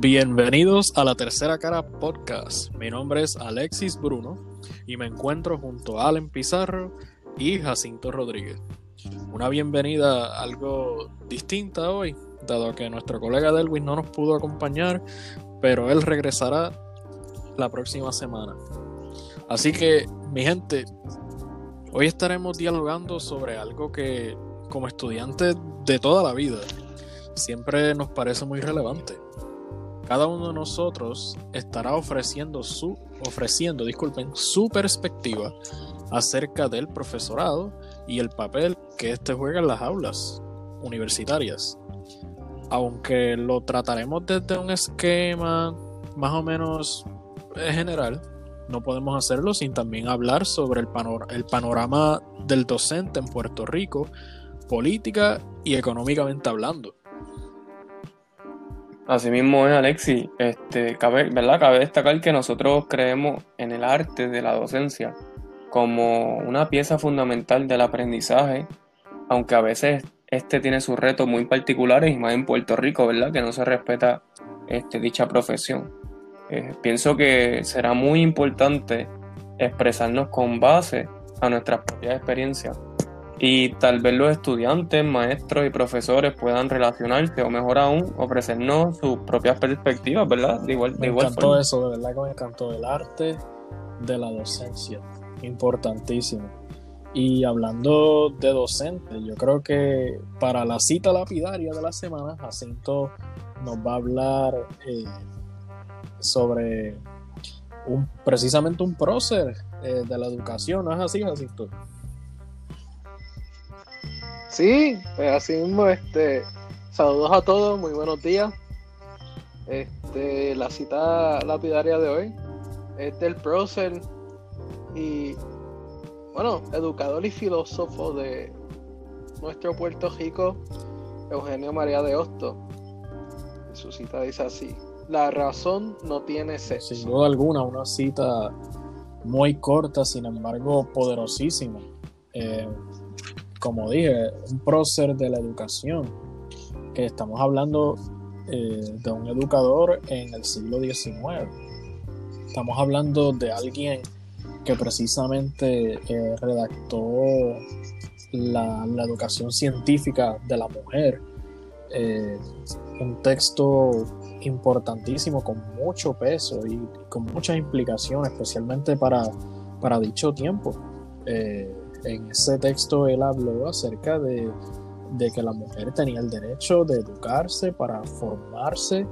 Bienvenidos a la Tercera Cara Podcast. Mi nombre es Alexis Bruno y me encuentro junto a Allen Pizarro y Jacinto Rodríguez. Una bienvenida algo distinta hoy, dado que nuestro colega Delwin no nos pudo acompañar, pero él regresará la próxima semana. Así que, mi gente, hoy estaremos dialogando sobre algo que, como estudiantes de toda la vida, siempre nos parece muy relevante cada uno de nosotros estará ofreciendo su, ofreciendo, disculpen, su perspectiva acerca del profesorado y el papel que éste juega en las aulas universitarias. Aunque lo trataremos desde un esquema más o menos general, no podemos hacerlo sin también hablar sobre el, el panorama del docente en Puerto Rico, política y económicamente hablando. Asimismo es, Alexi. Este, cabe destacar que nosotros creemos en el arte de la docencia como una pieza fundamental del aprendizaje, aunque a veces este tiene sus retos muy particulares y más en Puerto Rico, ¿verdad? Que no se respeta este, dicha profesión. Eh, pienso que será muy importante expresarnos con base a nuestras propias experiencias y tal vez los estudiantes, maestros y profesores puedan relacionarse o mejor aún ofrecernos sus propias perspectivas, ¿verdad? De igual, me encantó eso, de verdad que me encantó el arte de la docencia, importantísimo. Y hablando de docente, yo creo que para la cita lapidaria de la semana, Jacinto nos va a hablar eh, sobre un, precisamente un prócer eh, de la educación, ¿no es así, Jacinto? Sí, pues así mismo, este, saludos a todos, muy buenos días. Este, la cita lapidaria de hoy es del prócer y, bueno, educador y filósofo de nuestro Puerto Rico, Eugenio María de Hosto. su cita dice así: La razón no tiene sexo. Sin duda alguna, una cita muy corta, sin embargo, poderosísima. Eh, como dije, un prócer de la educación, que estamos hablando eh, de un educador en el siglo XIX. Estamos hablando de alguien que precisamente eh, redactó la, educación científica de la mujer. Eh, un texto importantísimo con mucho peso y con muchas implicaciones, especialmente para, para dicho tiempo en ese texto él habló acerca de, que la mujer tenía el derecho de educarse para formarse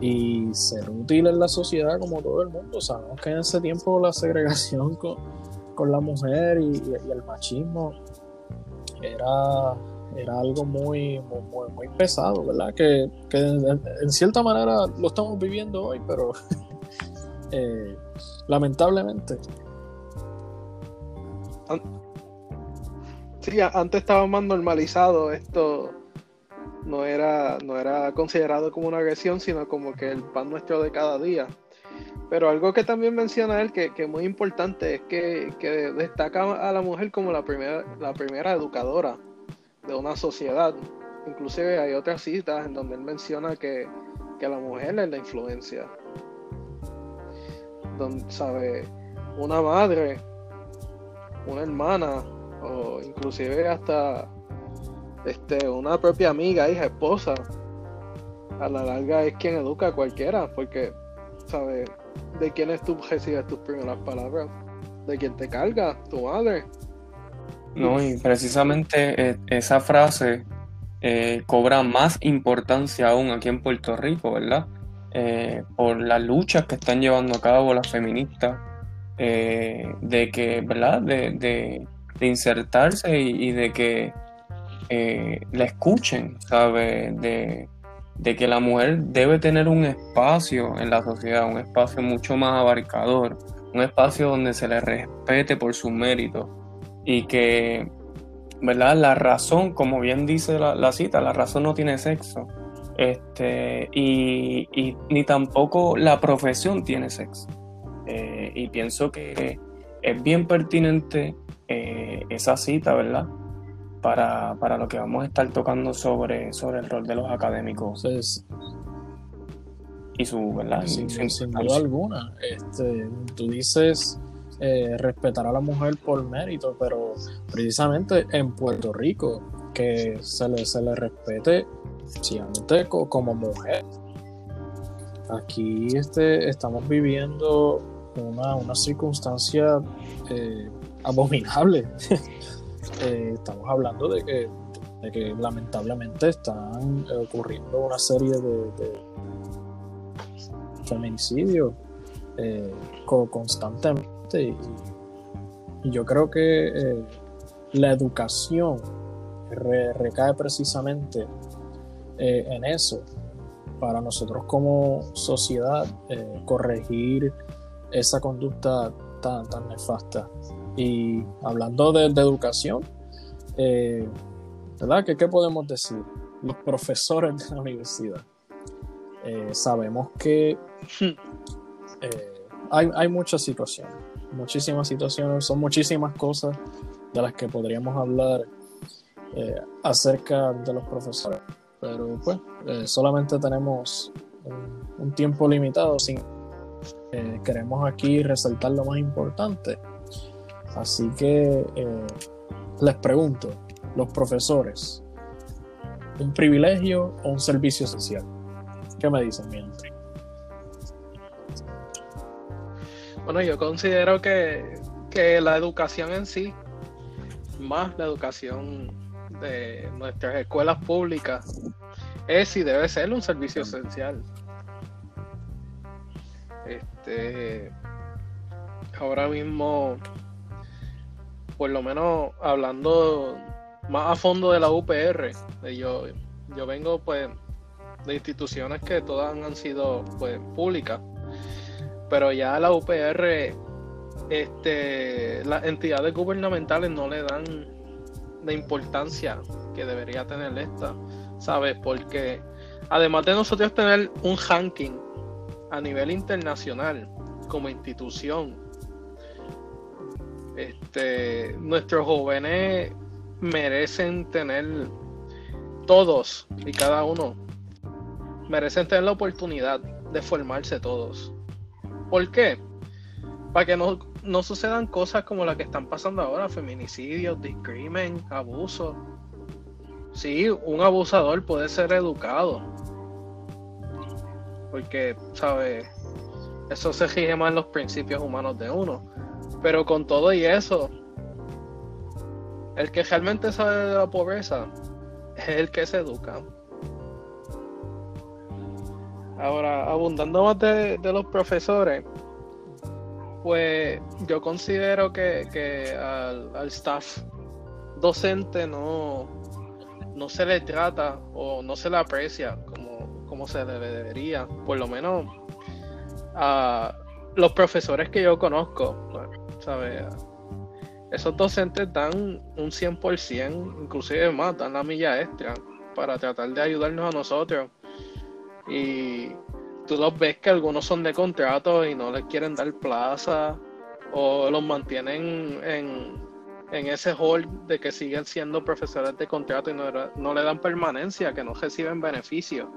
y ser útil en la sociedad como todo el mundo. Sabemos que en ese tiempo la segregación con, la mujer y, el machismo era, algo muy, muy, pesado, ¿verdad? Que, en, cierta manera lo estamos viviendo hoy, pero eh, lamentablemente Sí, antes estaba más normalizado esto. No era, no era considerado como una agresión, sino como que el pan nuestro de cada día. Pero algo que también menciona él, que, es muy importante, es que, destaca a la mujer como la primera, la primera educadora de una sociedad. Inclusive hay otras citas en donde él menciona que, que la mujer es la influencia. Donde, ¿sabe? Una madre, una hermana, o inclusive hasta este, una propia amiga, hija, esposa, a la larga es quien educa a cualquiera, porque, ¿sabes? ¿De quién es tú recibes tus primeras palabras? ¿De quién te carga? ¿Tu madre? No, y precisamente eh, esa frase eh, cobra más importancia aún aquí en Puerto Rico, ¿verdad? Eh, por las luchas que están llevando a cabo las feministas, de que, ¿verdad? de, de insertarse y, de que eh, la escuchen, ¿sabe? De, que la mujer debe tener un espacio en la sociedad, un espacio mucho más abarcador, un espacio donde se le respete por su mérito y que, ¿verdad? La razón, como bien dice la, cita, la razón no tiene sexo. Este, y, ni tampoco la profesión tiene sexo. Eh, y pienso que es bien pertinente eh, esa cita, ¿verdad? Para, lo que vamos a estar tocando sobre, sobre el rol de los académicos. y su, ¿verdad? Sin, duda alguna. Este, tú dices eh, respetar a la mujer por mérito, pero precisamente en Puerto Rico, que se le, se le respete especialmente como mujer. Aquí este, estamos viviendo una, una circunstancia eh, abominable. Eh, estamos hablando de que, de que lamentablemente están ocurriendo una serie de, feminicidios eh, constantemente y, yo creo que la educación recae precisamente en eso para nosotros como sociedad corregir esa conducta tan, tan nefasta. Y hablando de, educación, eh, ¿verdad? ¿Qué, ¿Qué, podemos decir? Los profesores de la universidad. Eh, sabemos que eh, hay, hay, muchas situaciones, muchísimas situaciones, son muchísimas cosas de las que podríamos hablar acerca de los profesores. Pero pues, solamente tenemos un, un tiempo limitado sin queremos aquí resaltar lo más importante. Así que eh, les pregunto, los profesores, ¿un privilegio o un servicio social? ¿Qué me dicen, mientras? Bueno, yo considero que, que la educación en sí, más la educación de nuestras escuelas públicas, es y debe ser un servicio esencial. Este, ahora mismo, por lo menos hablando más a fondo de la UPR, yo, yo vengo pues de instituciones que todas han sido pues públicas, pero ya la UPR, este, las entidades gubernamentales no le dan la importancia que debería tener esta, ¿sabes? Porque además de nosotros tener un ranking a nivel internacional como institución. Este, nuestros jóvenes merecen tener todos y cada uno merecen tener la oportunidad de formarse todos. ¿Por qué? Para que no, no sucedan cosas como las que están pasando ahora, feminicidios, discrimen, abuso. Sí, un abusador puede ser educado, porque, ¿sabes? Eso se rige más en los principios humanos de uno. Pero con todo y eso, el que realmente sabe de la pobreza es el que se educa. Ahora, abundando más de, los profesores, pues yo considero que, al, al, staff docente no, no se le trata o no se le aprecia como como se debería, por lo menos a los profesores que yo conozco, ¿sabes? Esos docentes dan un 100%, inclusive más, dan la milla extra para tratar de ayudarnos a nosotros. Y tú los ves que algunos son de contrato y no les quieren dar plaza o los mantienen en, en ese hall de que siguen siendo profesores de contrato y no, no le dan permanencia, que no reciben beneficios.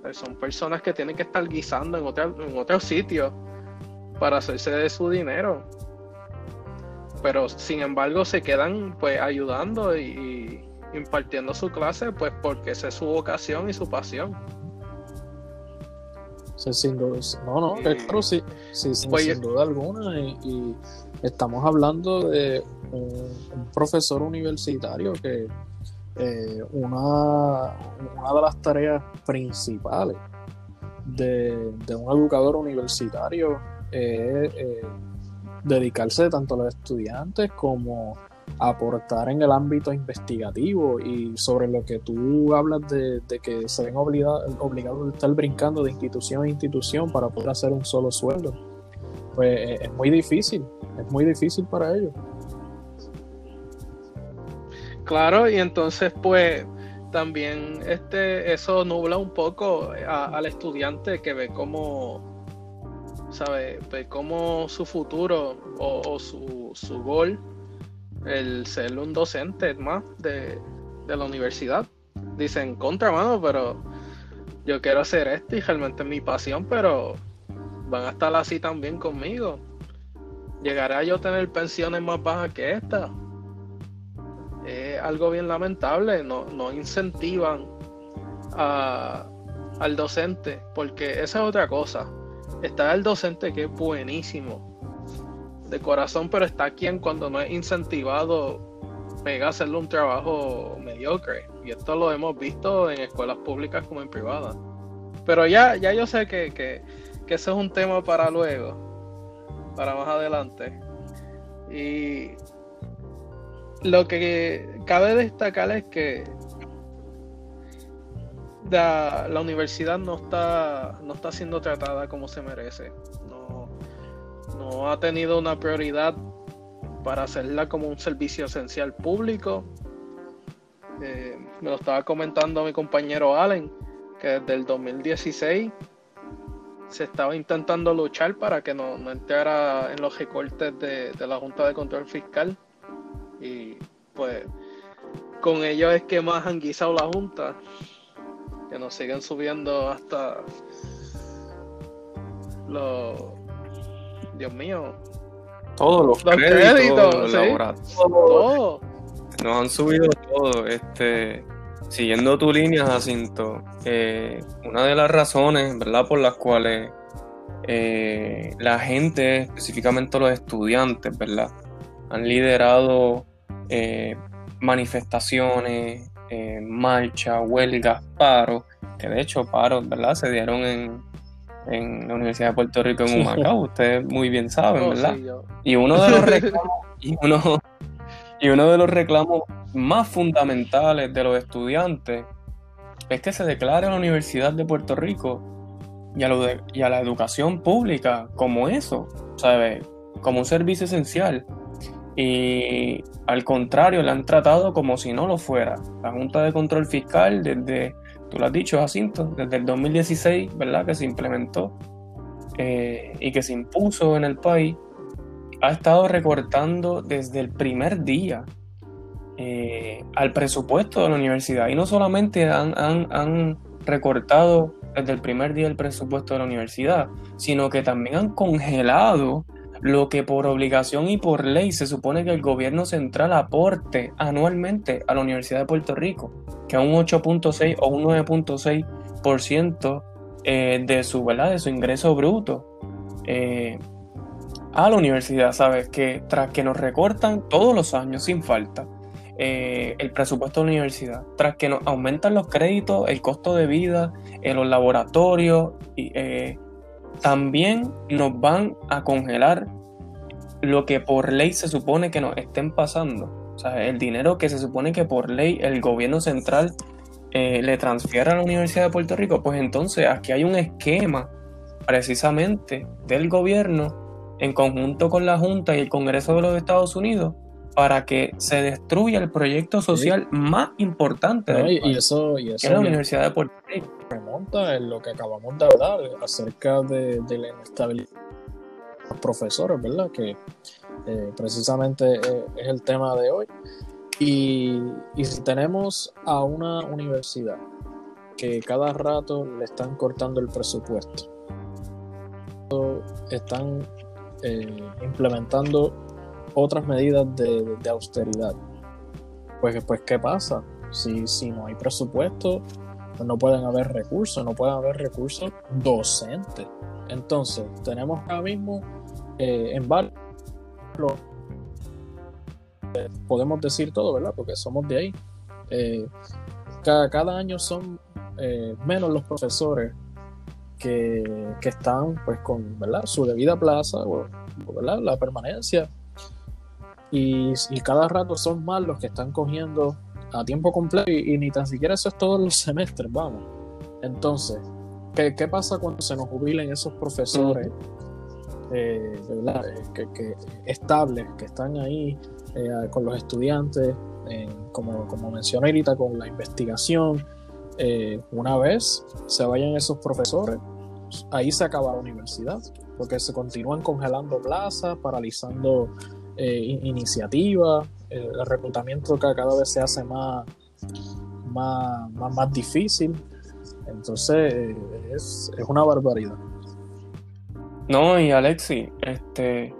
Pues son personas que tienen que estar guisando en otro, en otro sitio para hacerse de su dinero. Pero sin embargo se quedan pues ayudando y, impartiendo su clase pues porque esa es su vocación y su pasión. sin duda, no, no, sí, sin, pues duda alguna. Y, estamos hablando de un profesor universitario que eh, una, una, de las tareas principales de, un educador universitario es eh, dedicarse tanto a los estudiantes como aportar en el ámbito investigativo y sobre lo que tú hablas de, que se ven obligados a estar brincando de institución a institución para poder hacer un solo sueldo. Pues eh, es muy difícil, es muy difícil para ellos. Claro, y entonces pues también este eso nubla un poco al estudiante que ve como sabe ve como su futuro o, su, su, gol el ser un docente más de, la universidad dicen contra mano pero yo quiero hacer esto y realmente es mi pasión, pero van a estar así también conmigo. ¿Llegaré a yo tener pensiones más bajas que esta? Es algo bien lamentable, no, no incentivan al docente, porque esa es otra cosa. Está el docente que es buenísimo de corazón, pero está quien cuando no es incentivado pega a hacerle un trabajo mediocre. Y esto lo hemos visto en escuelas públicas como en privadas. Pero ya, ya yo sé que, que, que ese es un tema para luego, para más adelante. Y lo que cabe destacar es que la, universidad no está, no está siendo tratada como se merece. No, no ha tenido una prioridad para hacerla como un servicio esencial público. Eh, me lo estaba comentando mi compañero Allen, que desde el 2016 se estaba intentando luchar para que no, no entrara en los recortes de, de, la Junta de Control Fiscal. Y pues con ello es que más han guisado la Junta, que nos siguen subiendo hasta los... Dios mío. Todos los, Los créditos, créditos, los sí. Todo. Nos han subido todo. Este, siguiendo tu línea, Jacinto, eh, una de las razones, ¿verdad?, por las cuales eh, la gente, específicamente los estudiantes, ¿verdad?, han liderado eh, manifestaciones, eh, marchas, huelgas, paros, que de hecho paros, ¿verdad?, se dieron en, en la Universidad de Puerto Rico en Humacao, ustedes muy bien saben, ¿verdad? Y uno de los reclamos, y uno, y uno de los reclamos más fundamentales de los estudiantes es que se declare a la Universidad de Puerto Rico y a, lo de- y a la educación pública como eso, ¿sabes? Como un servicio esencial. Y al contrario, la han tratado como si no lo fuera. La Junta de Control Fiscal, desde, tú lo has dicho, Jacinto, desde el 2016, ¿verdad? Que se implementó eh, y que se impuso en el país, ha estado recortando desde el primer día eh, al presupuesto de la universidad. Y no solamente han, han- han recortado desde el primer día el presupuesto de la universidad, sino que también han congelado lo que por obligación y por ley se supone que el gobierno central aporte anualmente a la Universidad de Puerto Rico, que es un 8.6 o un 9.6% eh, de su, de su ingreso bruto. Eh, a la universidad, ¿sabes? Que tras que nos recortan todos los años sin falta eh, el presupuesto de la universidad, tras que nos aumentan los créditos, el costo de vida, en los laboratorios, y, eh, también nos van a congelar lo que por ley se supone que nos estén pasando. O sea, el dinero que se supone que por ley el gobierno central eh, le transfiere a la Universidad de Puerto Rico, pues entonces aquí hay un esquema precisamente del gobierno en conjunto con la Junta y el Congreso de los Estados Unidos para que se destruya el proyecto social más importante ¿no? del Y, y país, eso, y que es la Universidad de Puerto Rico. Remonta en lo que acabamos de hablar acerca de, la inestabilidad de los profesores, ¿verdad? Que eh, precisamente eh, es el tema de hoy. Y, y si tenemos a una universidad que cada rato le están cortando el presupuesto, están eh, implementando otras medidas de, de austeridad, pues, pues ¿qué pasa? Si, si no hay presupuesto, pues no pueden haber recursos, no pueden haber recursos docentes. Entonces, tenemos ahora mismo eh, en varios, podemos decir todo, ¿verdad? Porque somos de ahí. Eh, cada, cada año son eh, menos los profesores que, que están pues con ¿verdad? su debida plaza, ¿verdad? la permanencia. Y, y cada rato son más los que están cogiendo a tiempo completo y, ni tan siquiera eso es todos los semestres, vamos. Entonces, ¿qué, qué pasa cuando se nos jubilen esos profesores eh. Eh, que, que estables, que están ahí eh, con los estudiantes, como, como mencioné ahorita, con la investigación? Una vez se vayan esos profesores, ahí se acaba la universidad, porque se continúan congelando plazas, paralizando in- iniciativas, el reclutamiento cada vez se hace más, más, más, más difícil. Entonces, eh, es, es una barbaridad. No, y Alexi, este,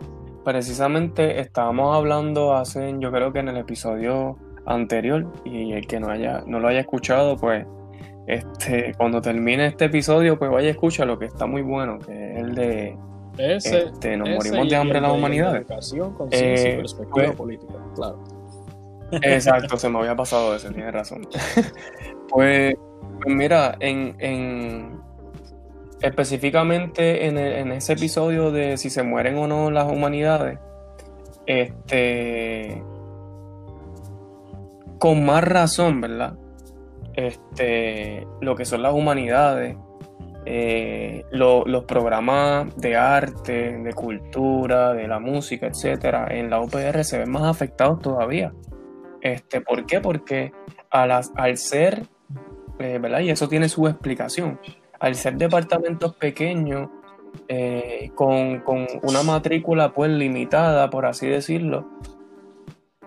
precisamente estábamos hablando hace, yo creo que en el episodio anterior, y el que no haya, no lo haya escuchado, pues, este, cuando termine este episodio, pues vaya a escuchar lo que está muy bueno, que es el de Ese, este, nos ese morimos de hambre en las de humanidades. Educación, conciencia y Eh, perspectiva pues- política, claro. Exacto, se me había pasado ese, tienes razón. pues, pues mira, en, en- específicamente en, el- en ese episodio de si se mueren o no las humanidades, este, con más razón, ¿verdad? Este, lo que son las humanidades, eh, lo- los programas de arte, de cultura, de la música, etcétera, en la UPR se ven más afectados todavía. Este, ¿Por qué? Porque al ser, eh, ¿verdad? Y eso tiene su explicación, al ser departamentos pequeños, eh, con, con una matrícula pues limitada, por así decirlo,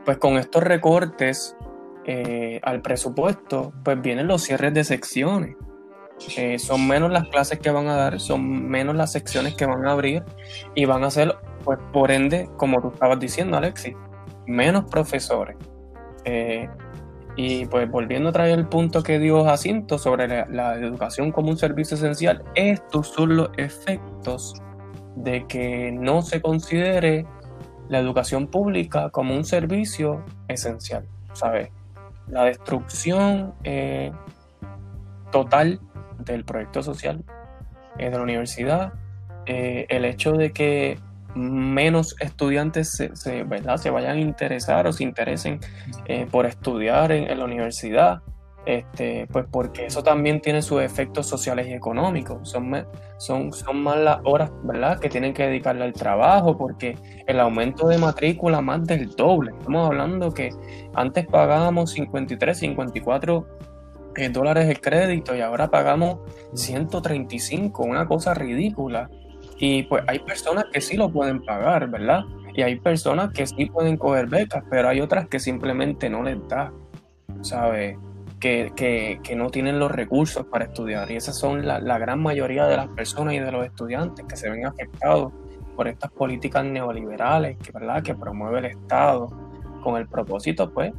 pues con estos recortes al presupuesto, pues vienen los cierres de secciones. Eh, son menos las clases que van a dar, son menos las secciones que van a abrir y van a ser, pues por ende, como tú estabas diciendo, Alexis, menos profesores. Eh, y pues volviendo a traer el punto que dio Jacinto sobre la, educación como un servicio esencial, estos son los efectos de que no se considere la educación pública como un servicio esencial, ¿sabes? La destrucción eh, total del proyecto social eh, de la universidad, eh, el hecho de que menos estudiantes se, ¿verdad? se vayan a interesar o se interesen eh, por estudiar en, la universidad, este, pues porque eso también tiene sus efectos sociales y económicos. Son, son, son más horas ¿verdad? que tienen que dedicarle al trabajo, porque el aumento de matrícula más del doble. Estamos hablando que antes pagábamos 53, 54 eh, dólares el crédito y ahora pagamos 135, una cosa ridícula. Y pues hay personas que sí lo pueden pagar, ¿verdad? Y hay personas que sí pueden coger becas, pero hay otras que simplemente no les da, ¿sabes? Que, que, que no tienen los recursos para estudiar. Y esas son la, la gran mayoría de las personas y de los estudiantes que se ven afectados por estas políticas neoliberales, que, ¿verdad? Que promueve el Estado con el propósito, pues,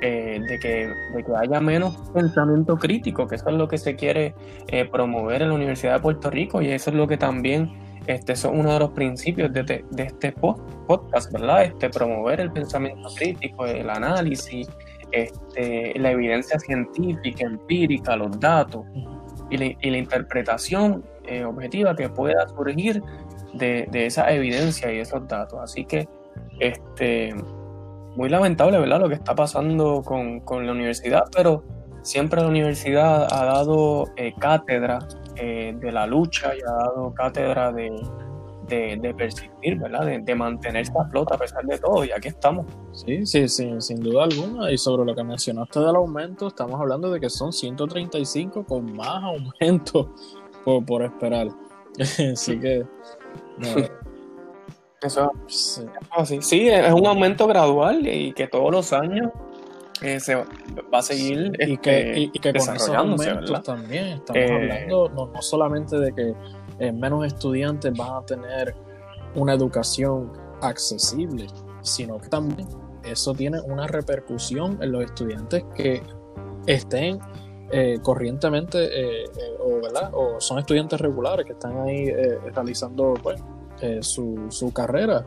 eh, de, que, de que haya menos pensamiento crítico, que eso es lo que se quiere eh, promover en la Universidad de Puerto Rico y eso es lo que también, este, son uno de los principios de, de- de este po- podcast, ¿verdad? Este, promover el pensamiento crítico, el análisis, este, la evidencia científica, empírica, los datos y la, y la interpretación eh, objetiva que pueda surgir de, de esa evidencia y esos datos. Así que, este, muy lamentable, ¿verdad? Lo que está pasando con, con la universidad, pero siempre la universidad ha dado eh, cátedra eh, de la lucha y ha dado cátedra de, de, persistir, ¿verdad? De, de mantenerse a flota a pesar de todo, y aquí estamos. Sí, sí, sí, sin duda alguna. Y sobre lo que mencionaste del aumento, estamos hablando de que son 135 con más aumento por, por esperar. Así que, no, Eso sí, así. Sí, es un aumento gradual y que todos los años eh, se va a seguir y que, este, y, y que con esos también estamos Eh, hablando no, no solamente de que eh, menos estudiantes van a tener una educación accesible, sino que también eso tiene una repercusión en los estudiantes que estén eh, corrientemente eh, eh, o, ¿verdad? o son estudiantes regulares que están ahí realizando pues, eh, su, su carrera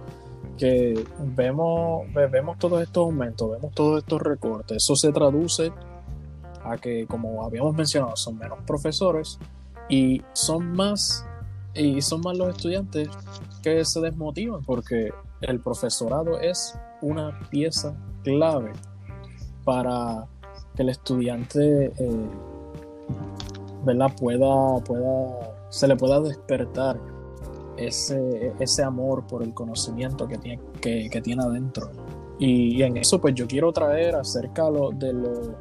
que vemos, ve- vemos todos estos aumentos, vemos todos estos recortes, eso se traduce a que, como habíamos mencionado, son menos profesores y son más y son más los estudiantes que se desmotivan porque el profesorado es una pieza clave para que el estudiante eh, pueda pueda se le pueda despertar ese, ese amor por el conocimiento que tiene, que, que tiene adentro. Y, y en eso, pues yo quiero traer acerca lo- de, lo,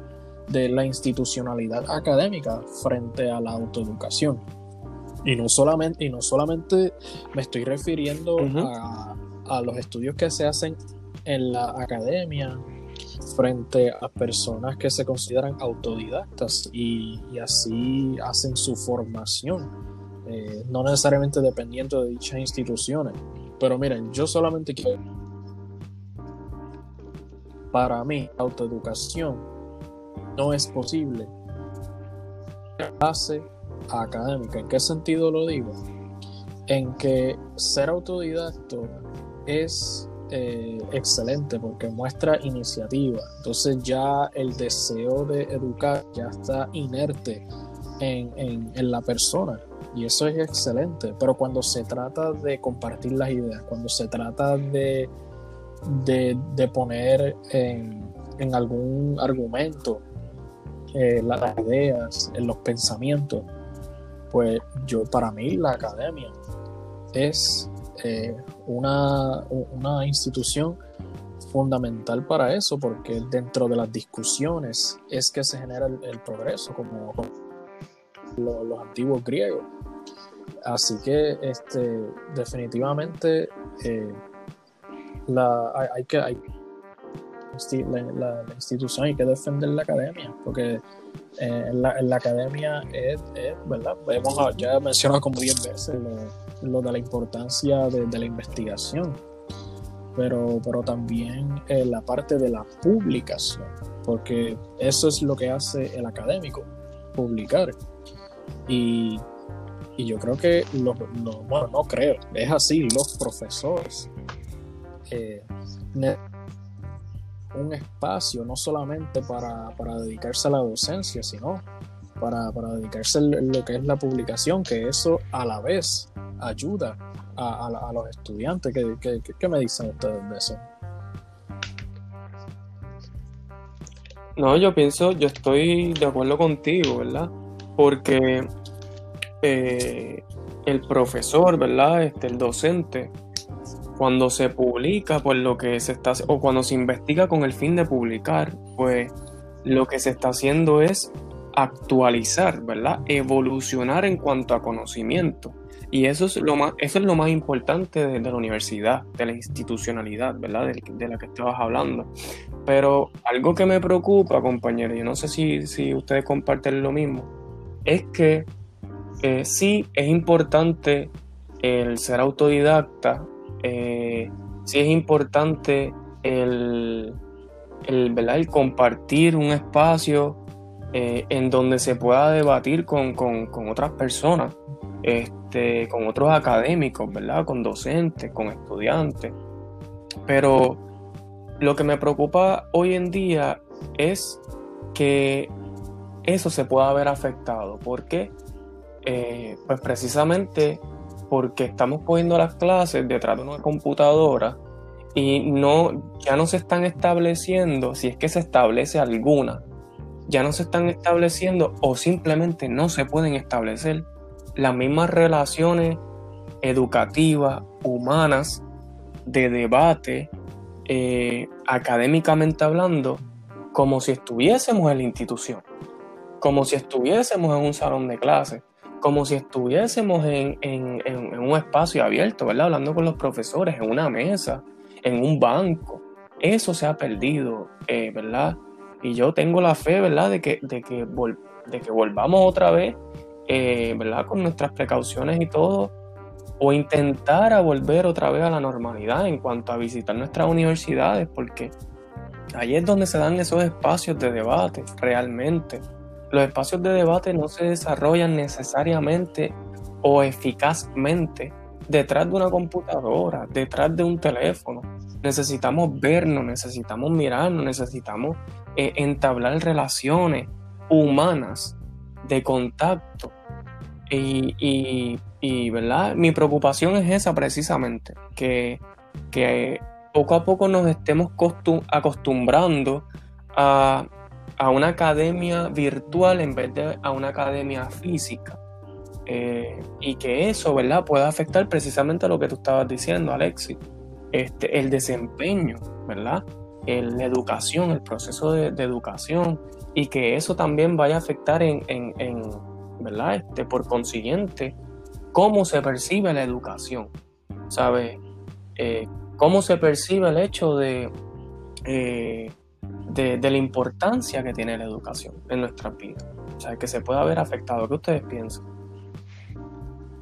de la institucionalidad académica frente a la autoeducación. Y no solamente, y no solamente me estoy refiriendo Ujú. a, a los estudios que se hacen en la academia, frente a personas que se consideran autodidactas y, así hacen su formación, eh, no necesariamente dependiendo de dichas instituciones. Pero miren, yo solamente quiero... Para mí, autoeducación no es posible base académica. ¿En qué sentido lo digo? En que ser autodidacto es eh, excelente porque muestra iniciativa. Entonces ya el deseo de educar ya está inerte en, en, la persona y eso es excelente. Pero cuando se trata de compartir las ideas, cuando se trata de, de, poner en, en, algún argumento eh, las ideas, en los pensamientos, pues yo para mí la academia es eh, una, una, institución fundamental para eso, porque dentro de las discusiones es que se genera el, progreso, como, los, antiguos griegos. Así que este, definitivamente eh, la, hay, que hay, la, institución hay que defender la academia, porque eh, la, la, academia es, ¿verdad? Hemos ya mencionado como 10 veces lo de la importancia de, la investigación, pero, pero también eh, la parte de la publicación, porque eso es lo que hace el académico, publicar. Y, yo creo que, bueno, no creo, es así, los profesores eh, un espacio no solamente para, para dedicarse a la docencia, sino para, para dedicarse a lo que es la publicación, que eso a la vez ayuda a, los estudiantes. ¿Qué, me dicen ustedes de eso? No, yo pienso, yo estoy de acuerdo contigo, ¿verdad? Porque eh, el profesor, ¿verdad? Este, el docente, cuando se publica, pues lo que se está, o cuando se investiga con el fin de publicar, pues lo que se está haciendo es actualizar, ¿verdad? Evolucionar en cuanto a conocimiento. Y eso es lo más, eso es lo más importante de, la universidad, de la institucionalidad, ¿verdad? De, la que estabas hablando. Pero algo que me preocupa, compañero, yo no sé si, si ustedes comparten lo mismo, es que sí es importante el ser autodidacta, eh, sí es importante el, ¿verdad? el compartir un espacio eh, en donde se pueda debatir con, con otras personas. Este, con otros académicos, ¿verdad? Con docentes, con estudiantes. Pero lo que me preocupa hoy en día es que eso se pueda ver afectado. ¿Por qué? Eh, pues precisamente porque estamos poniendo las clases detrás de una computadora y no, ya no se están estableciendo, si es que se establece alguna, ya no se están estableciendo o simplemente no se pueden establecer las mismas relaciones educativas, humanas, de debate, eh, académicamente hablando, como si estuviésemos en la institución, como si estuviésemos en un salón de clase, como si estuviésemos en, un espacio abierto, ¿verdad? Hablando con los profesores, en una mesa, en un banco. Eso se ha perdido, eh, ¿verdad? Y yo tengo la fe, ¿verdad? De que, de que, de que volvamos otra vez eh, ¿verdad? Con nuestras precauciones y todo, o intentar a volver otra vez a la normalidad en cuanto a visitar nuestras universidades, porque ahí es donde se dan esos espacios de debate realmente. Los espacios de debate no se desarrollan necesariamente o eficazmente detrás de una computadora, detrás de un teléfono. Necesitamos vernos, necesitamos mirarnos, necesitamos eh, entablar relaciones humanas de contacto y, ¿verdad? Mi preocupación es esa precisamente, que, poco a poco nos estemos acostumbrando a, una academia virtual en vez de a una academia física. Eh, y que eso, ¿verdad?, pueda afectar precisamente a lo que tú estabas diciendo, Alexis, este, el desempeño, ¿verdad? la educación, el proceso de, educación, y que eso también vaya a afectar en ¿verdad? Este, por consiguiente, cómo se percibe la educación, ¿sabes? Eh, cómo se percibe el hecho de, eh, de, la importancia que tiene la educación en nuestras vidas. O sea, que se pueda ver afectado. ¿Qué ustedes piensan?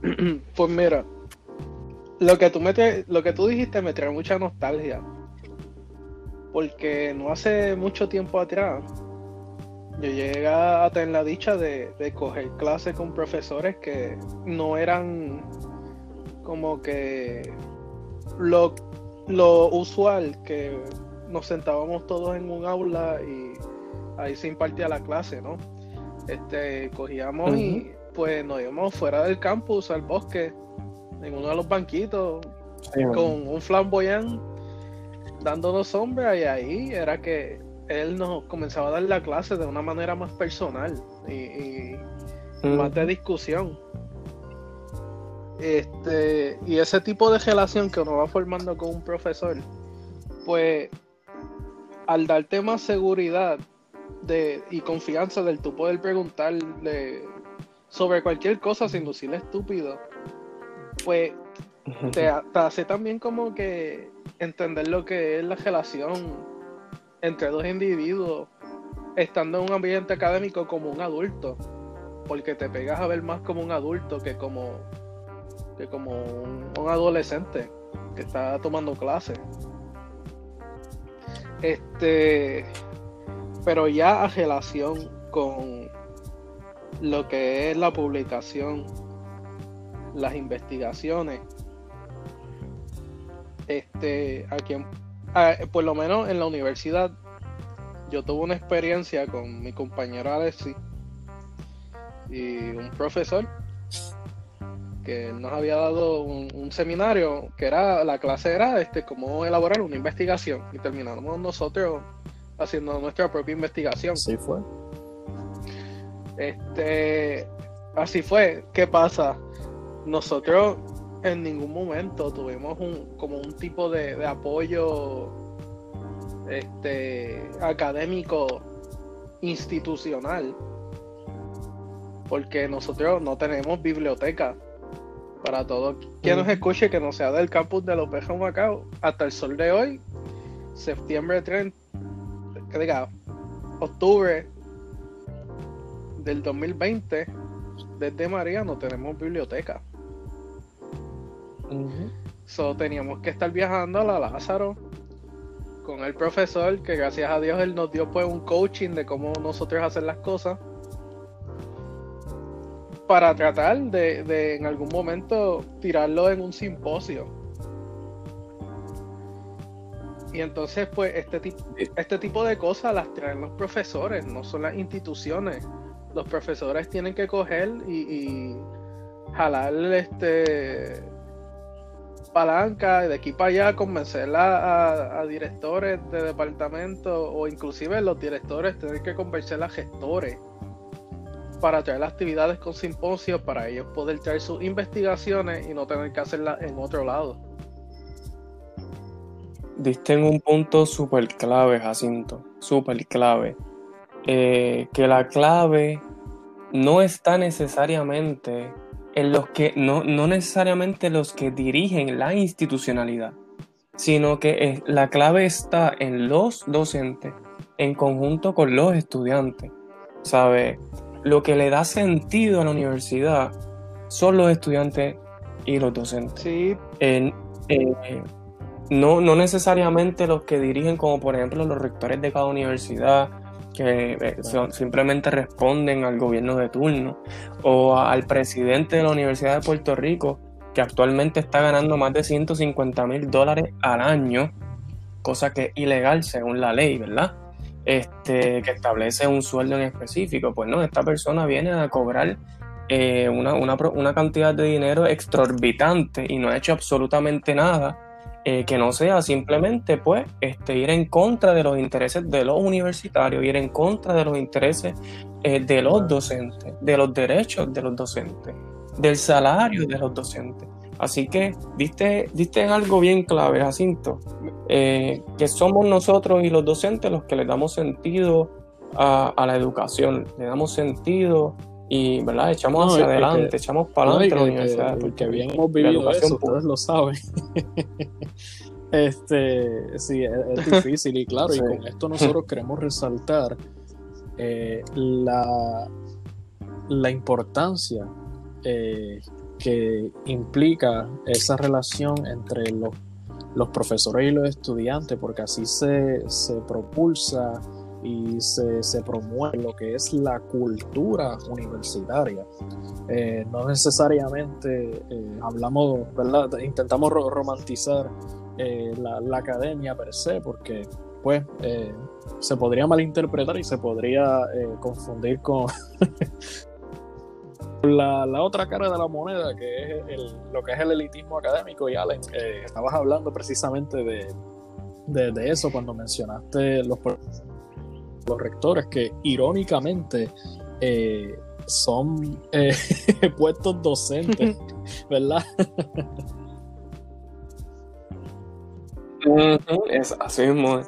Pues mira, lo que tú, me lo que tú dijiste me trae mucha nostalgia. Porque no hace mucho tiempo atrás yo llegué a tener la dicha de, de coger clases con profesores que no eran como que lo, lo usual que nos sentábamos todos en un aula y ahí se impartía la clase, ¿no? Este, cogíamos y pues nos íbamos fuera del campus al bosque, en uno de los banquitos, con un flamboyán dándonos sombra y ahí era que él nos comenzaba a dar la clase de una manera más personal y, más de discusión. Este, y ese tipo de relación que uno va formando con un profesor, pues al darte más seguridad de, y confianza del tú poder preguntarle sobre cualquier cosa sin lucirle estúpido, pues te, hace también como que entender lo que es la relación entre dos individuos estando en un ambiente académico como un adulto, porque te pegas a ver más como un adulto que como, que como un, un adolescente que está tomando clases. Este, pero ya a relación con lo que es la publicación, las investigaciones, este, aquí por lo menos en la universidad, yo tuve una experiencia con mi compañero Alexi y un profesor que nos había dado un, seminario que era la clase era este cómo elaborar una investigación y terminamos nosotros haciendo nuestra propia investigación. Así fue. Este, así fue. ¿Qué pasa? Nosotros en ningún momento tuvimos un como un tipo de, de apoyo este académico institucional porque nosotros no tenemos biblioteca para todo quien nos escuche que no sea del campus de López Macao, hasta el sol de hoy, septiembre 30, que diga, octubre del 2020, desde María no tenemos biblioteca. So teníamos que estar viajando a la Lázaro con el profesor, que gracias a Dios él nos dio pues un coaching de cómo nosotros hacer las cosas para tratar de, en algún momento tirarlo en un simposio. Y entonces, pues, este, tipo este tipo de cosas las traen los profesores, no son las instituciones. Los profesores tienen que coger y, jalar este palanca de aquí para allá, convencer a, a, directores de departamento o inclusive los directores tienen que convencer a gestores para traer actividades con simposios para ellos poder traer sus investigaciones y no tener que hacerlas en otro lado. Diste un punto súper clave, Jacinto, súper clave. Eh, que la clave no está necesariamente en los que, no, no necesariamente los que dirigen la institucionalidad, sino que la clave está en los docentes en conjunto con los estudiantes. ¿Sabe? Lo que le da sentido a la universidad son los estudiantes y los docentes. Sí. Eh, no, no necesariamente los que dirigen, como por ejemplo los rectores de cada universidad, que eh, simplemente responden al gobierno de turno, o al presidente de la Universidad de Puerto Rico, que actualmente está ganando más de 150 mil dólares al año, cosa que es ilegal según la ley, ¿verdad? Este, que establece un sueldo en específico. Pues no, esta persona viene a cobrar eh, una, cantidad de dinero exorbitante y no ha hecho absolutamente nada eh, que no sea simplemente pues este, ir en contra de los intereses de los universitarios, ir en contra de los intereses eh, de los docentes, de los derechos de los docentes, del salario de los docentes. Así que diste, diste algo bien clave, Jacinto, eh, que somos nosotros y los docentes los que le damos sentido a, la educación, le damos sentido y ¿verdad? echamos hacia adelante, echamos para adelante la universidad. Porque bien hemos vivido eso, ustedes lo saben. Este, sí, es, difícil y claro, y con esto nosotros queremos resaltar eh, la, la importancia eh, que implica esa relación entre los, los, profesores y los estudiantes, porque así se, se propulsa y se, se, promueve lo que es la cultura universitaria. Eh, no necesariamente eh, hablamos, ¿verdad? Intentamos romantizar la, la, academia per se, porque pues se podría malinterpretar y se podría confundir con La, la, otra cara de la moneda, que es lo que es el elitismo académico, y Allen, eh, estabas hablando precisamente de, de, eso cuando mencionaste los, los rectores, que irónicamente eh, son eh, puestos docentes, ¿verdad? es así mismo.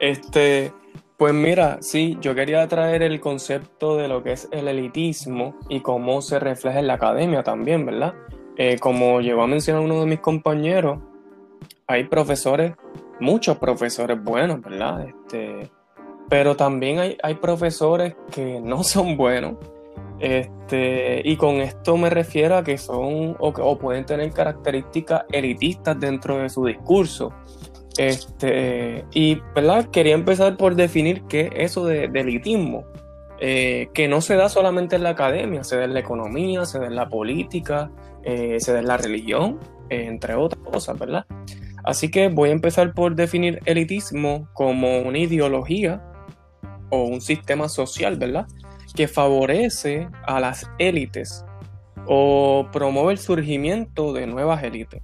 Este, pues mira, sí, yo quería traer el concepto de lo que es el elitismo y cómo se refleja en la academia también, ¿verdad? Eh, como llegó a mencionar uno de mis compañeros, hay profesores, muchos profesores buenos, ¿verdad? Este, pero también hay, hay profesores que no son buenos. Este, y con esto me refiero a que son o, o pueden tener características elitistas dentro de su discurso. Este, y ¿verdad? quería empezar por definir qué es eso de, elitismo, eh, que no se da solamente en la academia, se da en la economía, se da en la política, eh, se da en la religión, eh, entre otras cosas, ¿verdad? Así que voy a empezar por definir elitismo como una ideología o un sistema social, ¿verdad? Que favorece a las élites o promueve el surgimiento de nuevas élites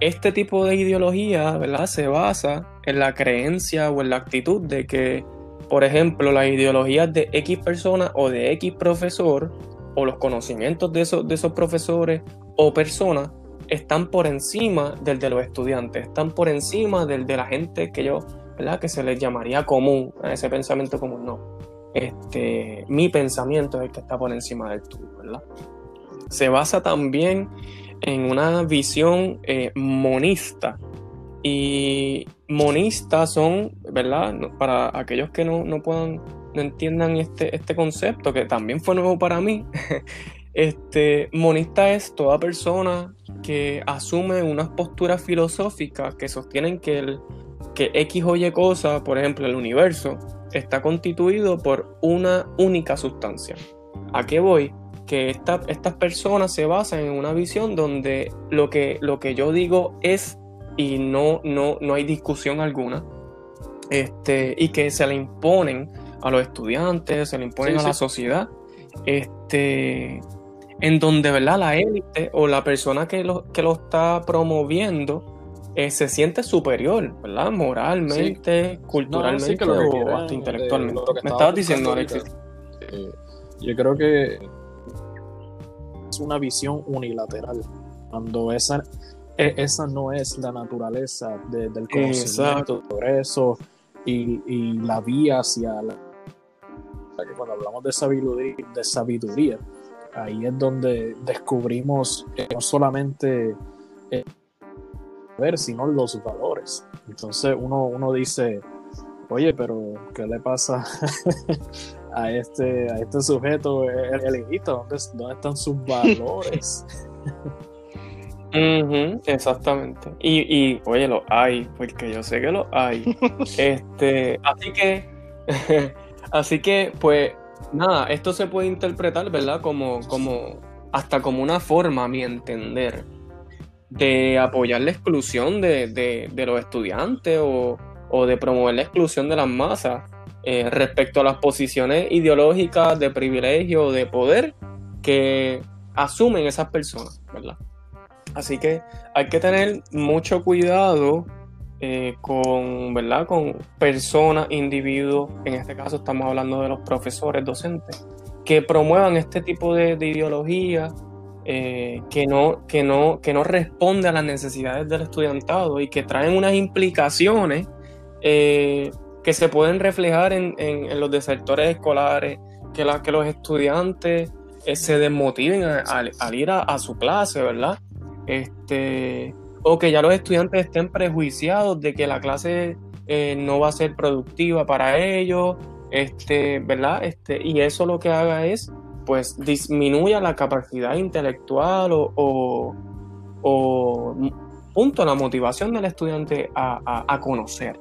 este tipo de ideología, ¿verdad? Se basa en la creencia o en la actitud de que, por ejemplo, las ideologías de X persona o de X profesor o los conocimientos de esos, de esos profesores o personas están por encima del de los estudiantes, están por encima del de la gente que yo, ¿verdad? Que se les llamaría común, a ese pensamiento común, no. Este, mi pensamiento es el que está por encima del tuyo, ¿verdad? Se basa también en una visión eh, monista. Y monistas son, ¿verdad? Para aquellos que no, no puedan, no entiendan este, este concepto, que también fue nuevo para mí. este, monista es toda persona que asume unas posturas filosóficas que sostienen que, el, que X o Y cosa, por ejemplo, el universo, está constituido por una única sustancia. ¿A qué voy? Que estas personas se basan en una visión donde lo que, lo que yo digo es y no, no, no hay discusión alguna, este, y que se le imponen a los estudiantes, se le imponen a la sociedad, este, en donde ¿verdad? la élite o la persona que lo, que lo está promoviendo eh, se siente superior, ¿verdad? Moralmente, culturalmente o hasta intelectualmente. Me estabas diciendo, Alexis. Eh, yo creo que una visión unilateral, cuando esa, e, esa no es la naturaleza del conocimiento, del progreso y, y, la vía hacia la... Cuando hablamos de sabiduría, de sabiduría ahí es donde descubrimos no solamente el ver, sino los valores. Entonces uno, uno dice, oye, pero ¿qué le pasa a este, a este sujeto elegito? ¿Dónde, ¿Dónde están sus valores? exactamente. Y, y, oye, lo hay, porque yo sé que lo hay. este, así que, así que, pues, nada, esto se puede interpretar, ¿verdad? Como, como, hasta como una forma, a mi entender, de apoyar la exclusión de, de los estudiantes o, o de promover la exclusión de las masas eh, respecto a las posiciones ideológicas de privilegio de poder que asumen esas personas, ¿verdad? Así que hay que tener mucho cuidado eh, con, ¿verdad? con personas, individuos, en este caso estamos hablando de los profesores, docentes, que promuevan este tipo de, ideología eh, que, no, que, no, que no responde a las necesidades del estudiantado y que traen unas implicaciones que se pueden reflejar en, los desertores escolares, que, la, que los estudiantes eh, se desmotiven al ir a, su clase, ¿verdad? Este, o que ya los estudiantes estén prejuiciados de que la clase eh, no va a ser productiva para ellos, este, ¿verdad? Este, y eso lo que haga es, pues, disminuya la capacidad intelectual o, o, punto, la motivación del estudiante a, conocer,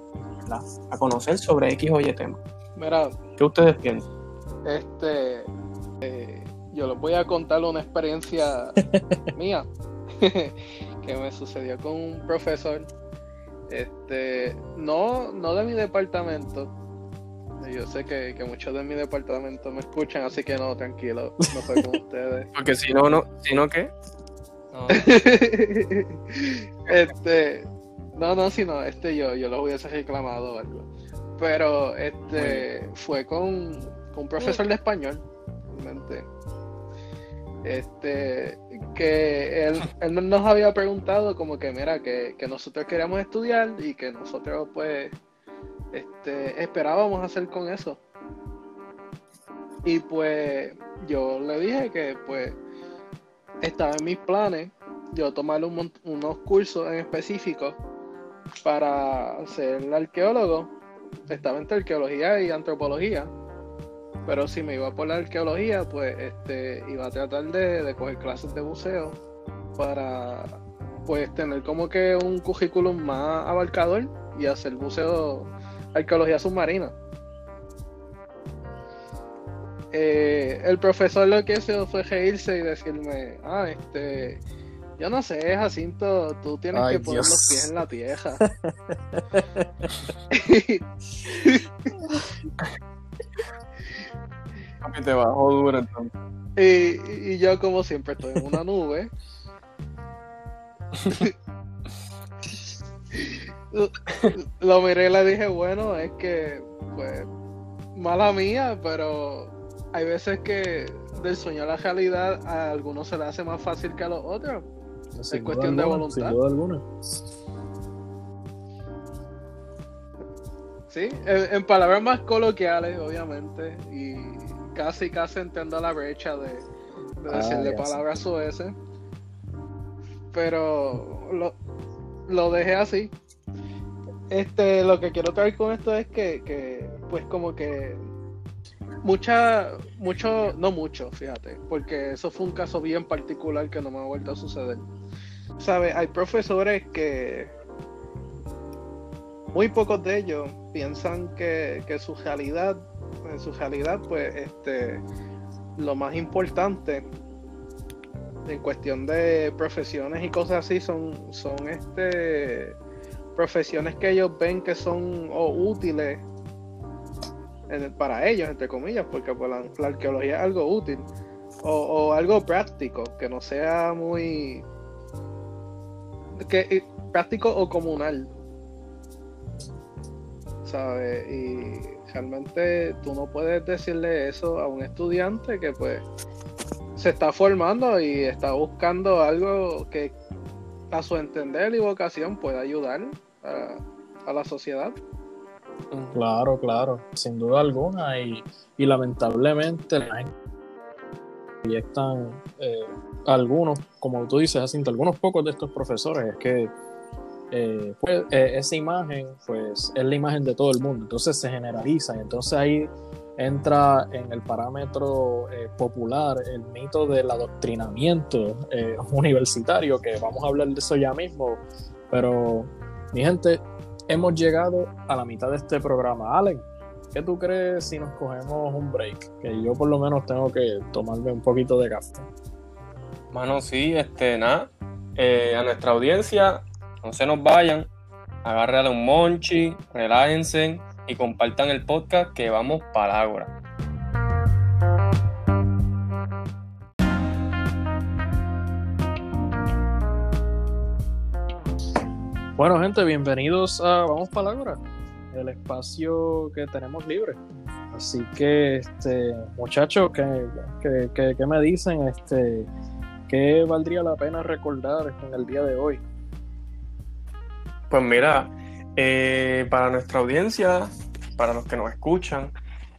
A conocer sobre X o Y tema. Mira, ¿Qué ustedes piensan? Este, eh, yo les voy a contar una experiencia mía que me sucedió con un profesor, este, no, no de mi departamento. Yo sé que, muchos de mi departamento me escuchan, así que no, tranquilo, no fue con ustedes. Porque si no, no, si no, ¿qué? este, no, no, si no, este yo, yo lo hubiese reclamado o algo. Pero este fue con, con un profesor de español, realmente. Este que él, él, nos había preguntado como que mira que, nosotros queríamos estudiar y que nosotros pues este esperábamos hacer con eso. Y pues yo le dije que pues estaba en mis planes yo tomar unos cursos en específico para ser arqueólogo estaba entre arqueología y antropología pero si me iba por la arqueología, pues este, iba a tratar de, de coger clases de buceo para pues tener como que un currículum más abarcador y hacer buceo, arqueología submarina. Eh, el profesor lo que hizo fue reírse y decirme, ah, este, yo no sé, Jacinto, tú tienes que poner los pies en la tierra. te bajó duro Y, yo como siempre estoy en una nube. lo miré y le dije, bueno, es que, pues, mala mía, pero hay veces que del sueño a la realidad a algunos se le hace más fácil que a los otros. Es cuestión de voluntad. Sí, en, palabras más coloquiales, obviamente, y casi, casi entiendo la brecha de, de ah, decirle palabras ese Pero lo, lo dejé así. Este, lo que quiero traer con esto es que, que pues como que mucha, mucho, no mucho, fíjate, porque eso fue un caso bien particular que no me ha vuelto a suceder. ¿Sabes? Hay profesores que muy pocos de ellos piensan que, que su realidad en su realidad, pues este lo más importante en cuestión de profesiones y cosas así son, son este profesiones que ellos ven que son útiles para ellos, entre comillas, porque pues, la, arqueología es algo útil o, algo práctico, que no sea muy que, eh, práctico o comunal. ¿Sabes? Y realmente tú no puedes decirle eso a un estudiante que pues se está formando y está buscando algo que a su entender y vocación pueda ayudar a, la sociedad. Claro, claro, sin duda alguna y, lamentablemente proyectan eh, algunos, como tú dices, algunos pocos de estos profesores es que eh, pues, eh, esa imagen pues es la imagen de todo el mundo, entonces se generaliza y entonces ahí entra en el parámetro eh, popular el mito del adoctrinamiento universitario, que vamos a hablar de eso ya mismo, pero mi gente, hemos llegado a la mitad de este programa. Allen, ¿qué tú crees si nos cogemos un break? Que yo por lo menos tengo que tomarme un poquito de café. Mano, sí, este, nada. a nuestra audiencia, no se nos vayan, agárrale un monchi, relájense y compartan el podcast que vamos para ahora. Bueno, gente, bienvenidos a Vamos para Ágora, el espacio que tenemos libre. Así que, este, muchachos, ¿qué, me dicen? Este, ¿Qué valdría la pena recordar en el día de hoy? Pues mira, eh, para nuestra audiencia, para los que nos escuchan,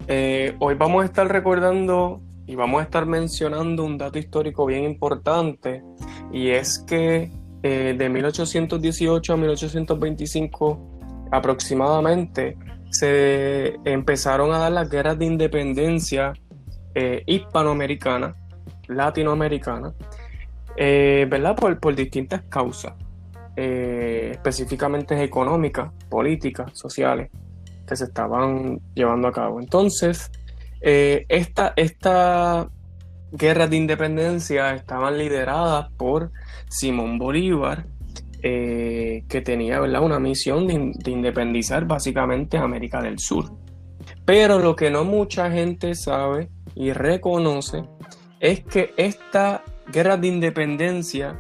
eh, hoy vamos a estar recordando y vamos a estar mencionando un dato histórico bien importante y es que eh, de 1818 a 1825 aproximadamente se empezaron a dar las guerras de independencia hispanoamericana, latinoamericana, eh, ¿verdad? Por, por, distintas causas, específicamente económicas, políticas, sociales, que se estaban llevando a cabo. Entonces, esta, esta guerras de independencia estaban lideradas por Simón Bolívar, eh, que tenía ¿verdad? una misión de, independizar básicamente América del Sur. Pero lo que no mucha gente sabe y reconoce es que estas guerras de independencia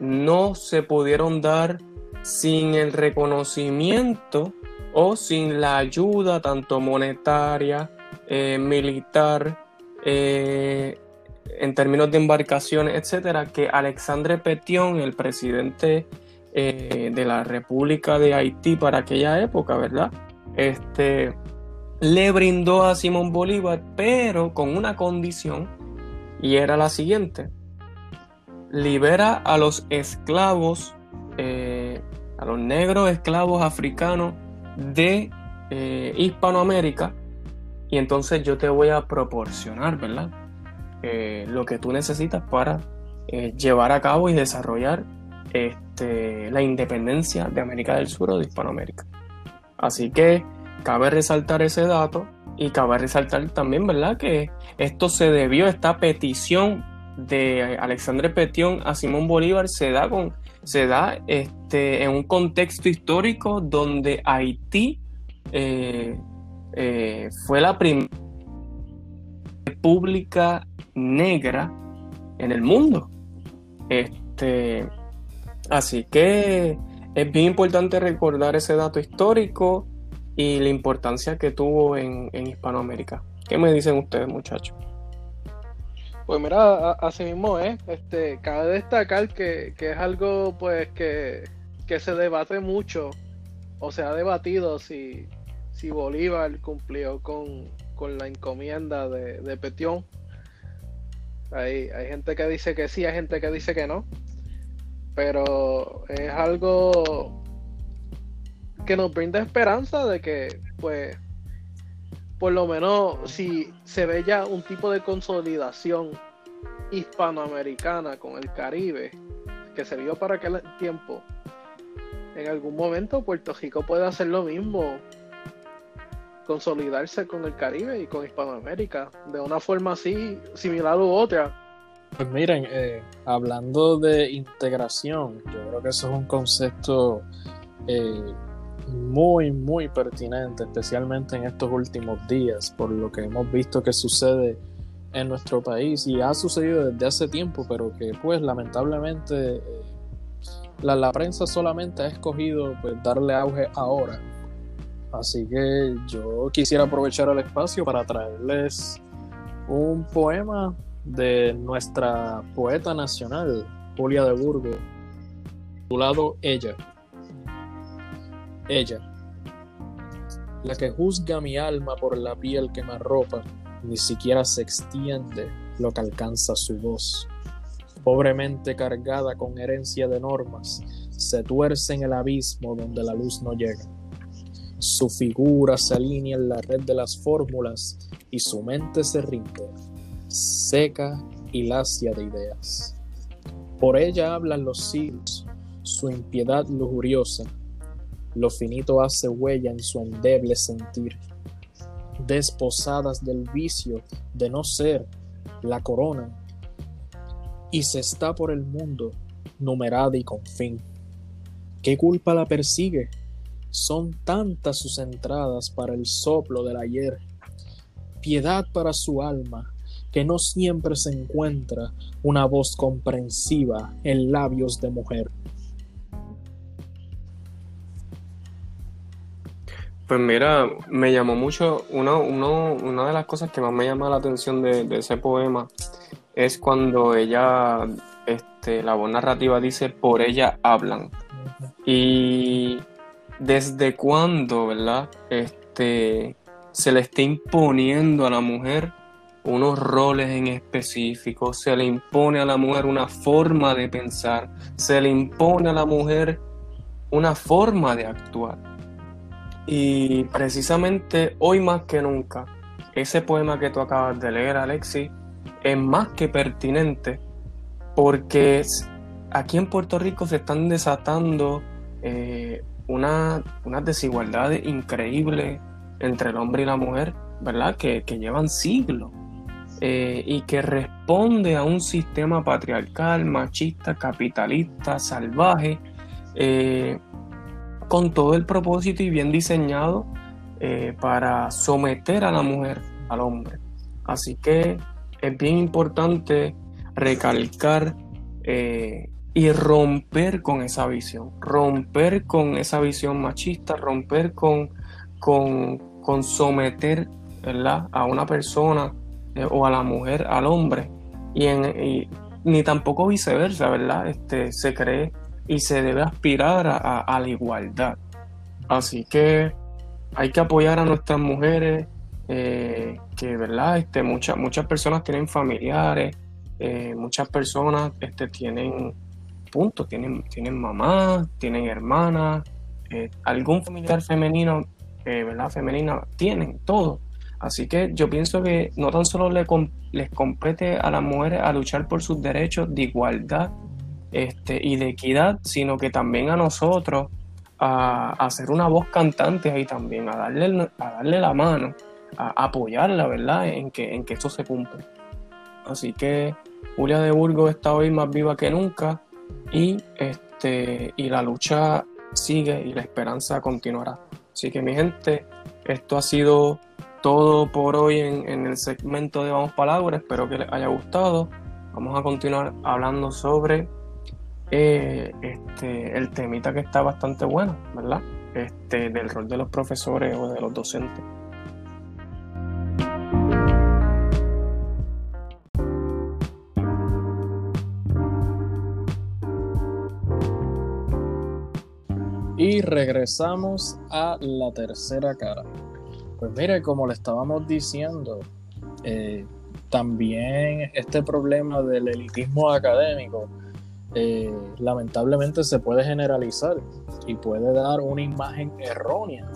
no se pudieron dar sin el reconocimiento o sin la ayuda tanto monetaria, eh, militar, eh, en términos de embarcaciones, etcétera, que Alexandre Petion, el presidente eh, de la República de Haití para aquella época, ¿verdad? Este, le brindó a Simón Bolívar, pero con una condición, y era la siguiente: libera a los esclavos, eh, a los negros esclavos africanos de eh, Hispanoamérica, y entonces yo te voy a proporcionar, ¿verdad? Eh, lo que tú necesitas para llevar a cabo y desarrollar este, la independencia de América del Sur o de Hispanoamérica. Así que cabe resaltar ese dato y cabe resaltar también, ¿verdad?, que esto se debió, esta petición de Alexandre Petión a Simón Bolívar se da, con, se da este, en un contexto histórico donde Haití eh, fue la primera república negra en el mundo. Este, así que es bien importante recordar ese dato histórico y la importancia que tuvo en, Hispanoamérica. ¿Qué me dicen ustedes, muchachos? Pues mira, así mismo es. Este, cabe destacar que, es algo pues que, se debate mucho o se ha debatido si, si Bolívar cumplió con, la encomienda de, de Petión hay, gente que dice que sí, hay gente que dice que no. Pero es algo que nos brinda esperanza de que, pues, por lo menos si se ve ya un tipo de consolidación hispanoamericana con el Caribe, que se vio para aquel tiempo, en algún momento Puerto Rico puede hacer lo mismo consolidarse con el Caribe y con Hispanoamérica de una forma así, similar u otra. Pues miren, eh, hablando de integración, yo creo que eso es un concepto eh, muy, muy pertinente, especialmente en estos últimos días, por lo que hemos visto que sucede en nuestro país y ha sucedido desde hace tiempo, pero que pues lamentablemente eh, la, la, prensa solamente ha escogido pues darle auge ahora Así que yo quisiera aprovechar el espacio para traerles un poema de nuestra poeta nacional, Julia de Burgos, titulado Ella. Ella, la que juzga mi alma por la piel que me arropa, ni siquiera se extiende lo que alcanza su voz. Pobremente cargada con herencia de normas, se tuerce en el abismo donde la luz no llega su figura se alinea en la red de las fórmulas y su mente se rinde, seca y lacia de ideas. Por ella hablan los siglos, su impiedad lujuriosa, lo finito hace huella en su endeble sentir. Desposadas del vicio de no ser, la corona, y se está por el mundo, numerada y con fin. ¿Qué culpa la persigue? Son tantas sus entradas para el soplo del ayer, piedad para su alma, que no siempre se encuentra una voz comprensiva en labios de mujer. Pues mira, me llamó mucho, una, una de las cosas que más me llama la atención de, ese poema es cuando ella, este, la voz narrativa dice, por ella hablan. Y desde cuándo, ¿verdad? Este, se le está imponiendo a la mujer unos roles en específico, se le impone a la mujer una forma de pensar, se le impone a la mujer una forma de actuar. Y precisamente hoy más que nunca, ese poema que tú acabas de leer, Alexis, es más que pertinente porque aquí en Puerto Rico se están desatando eh, unas desigualdades increíbles entre el hombre y la mujer, ¿verdad? Que, llevan siglos eh, y que responde a un sistema patriarcal, machista, capitalista, salvaje, eh, con todo el propósito y bien diseñado para someter a la mujer al hombre. Así que es bien importante recalcar eh, y romper con esa visión, romper con esa visión machista, romper con, con, someter a una persona eh, o a la mujer al hombre y, en, ni tampoco viceversa, ¿verdad? Este, se cree y se debe aspirar a, la igualdad. Así que hay que apoyar a nuestras mujeres, eh, que, ¿verdad? Este, muchas, muchas personas tienen familiares, eh, muchas personas este, tienen puntos, tienen, tienen mamá, tienen hermanas, eh, algún familiar femenino, ¿verdad? Femenina, tienen todo. Así que yo pienso que no tan solo le, les compete a las mujeres a luchar por sus derechos de igualdad este, y de equidad, sino que también a nosotros a, hacer una voz cantante ahí también, a darle, a darle la mano, a apoyarla, ¿verdad? En que, en que esto se cumpla. Así que Julia de Burgos está hoy más viva que nunca y, este, y la lucha sigue y la esperanza continuará. Así que mi gente, esto ha sido todo por hoy en, el segmento de Vamos Palabras. Espero que les haya gustado. Vamos a continuar hablando sobre eh, este, el temita que está bastante bueno, ¿verdad? Este, del rol de los profesores o de los docentes. Y regresamos a la tercera cara. Pues mire, como le estábamos diciendo, eh, también este problema del elitismo académico eh, lamentablemente se puede generalizar y puede dar una imagen errónea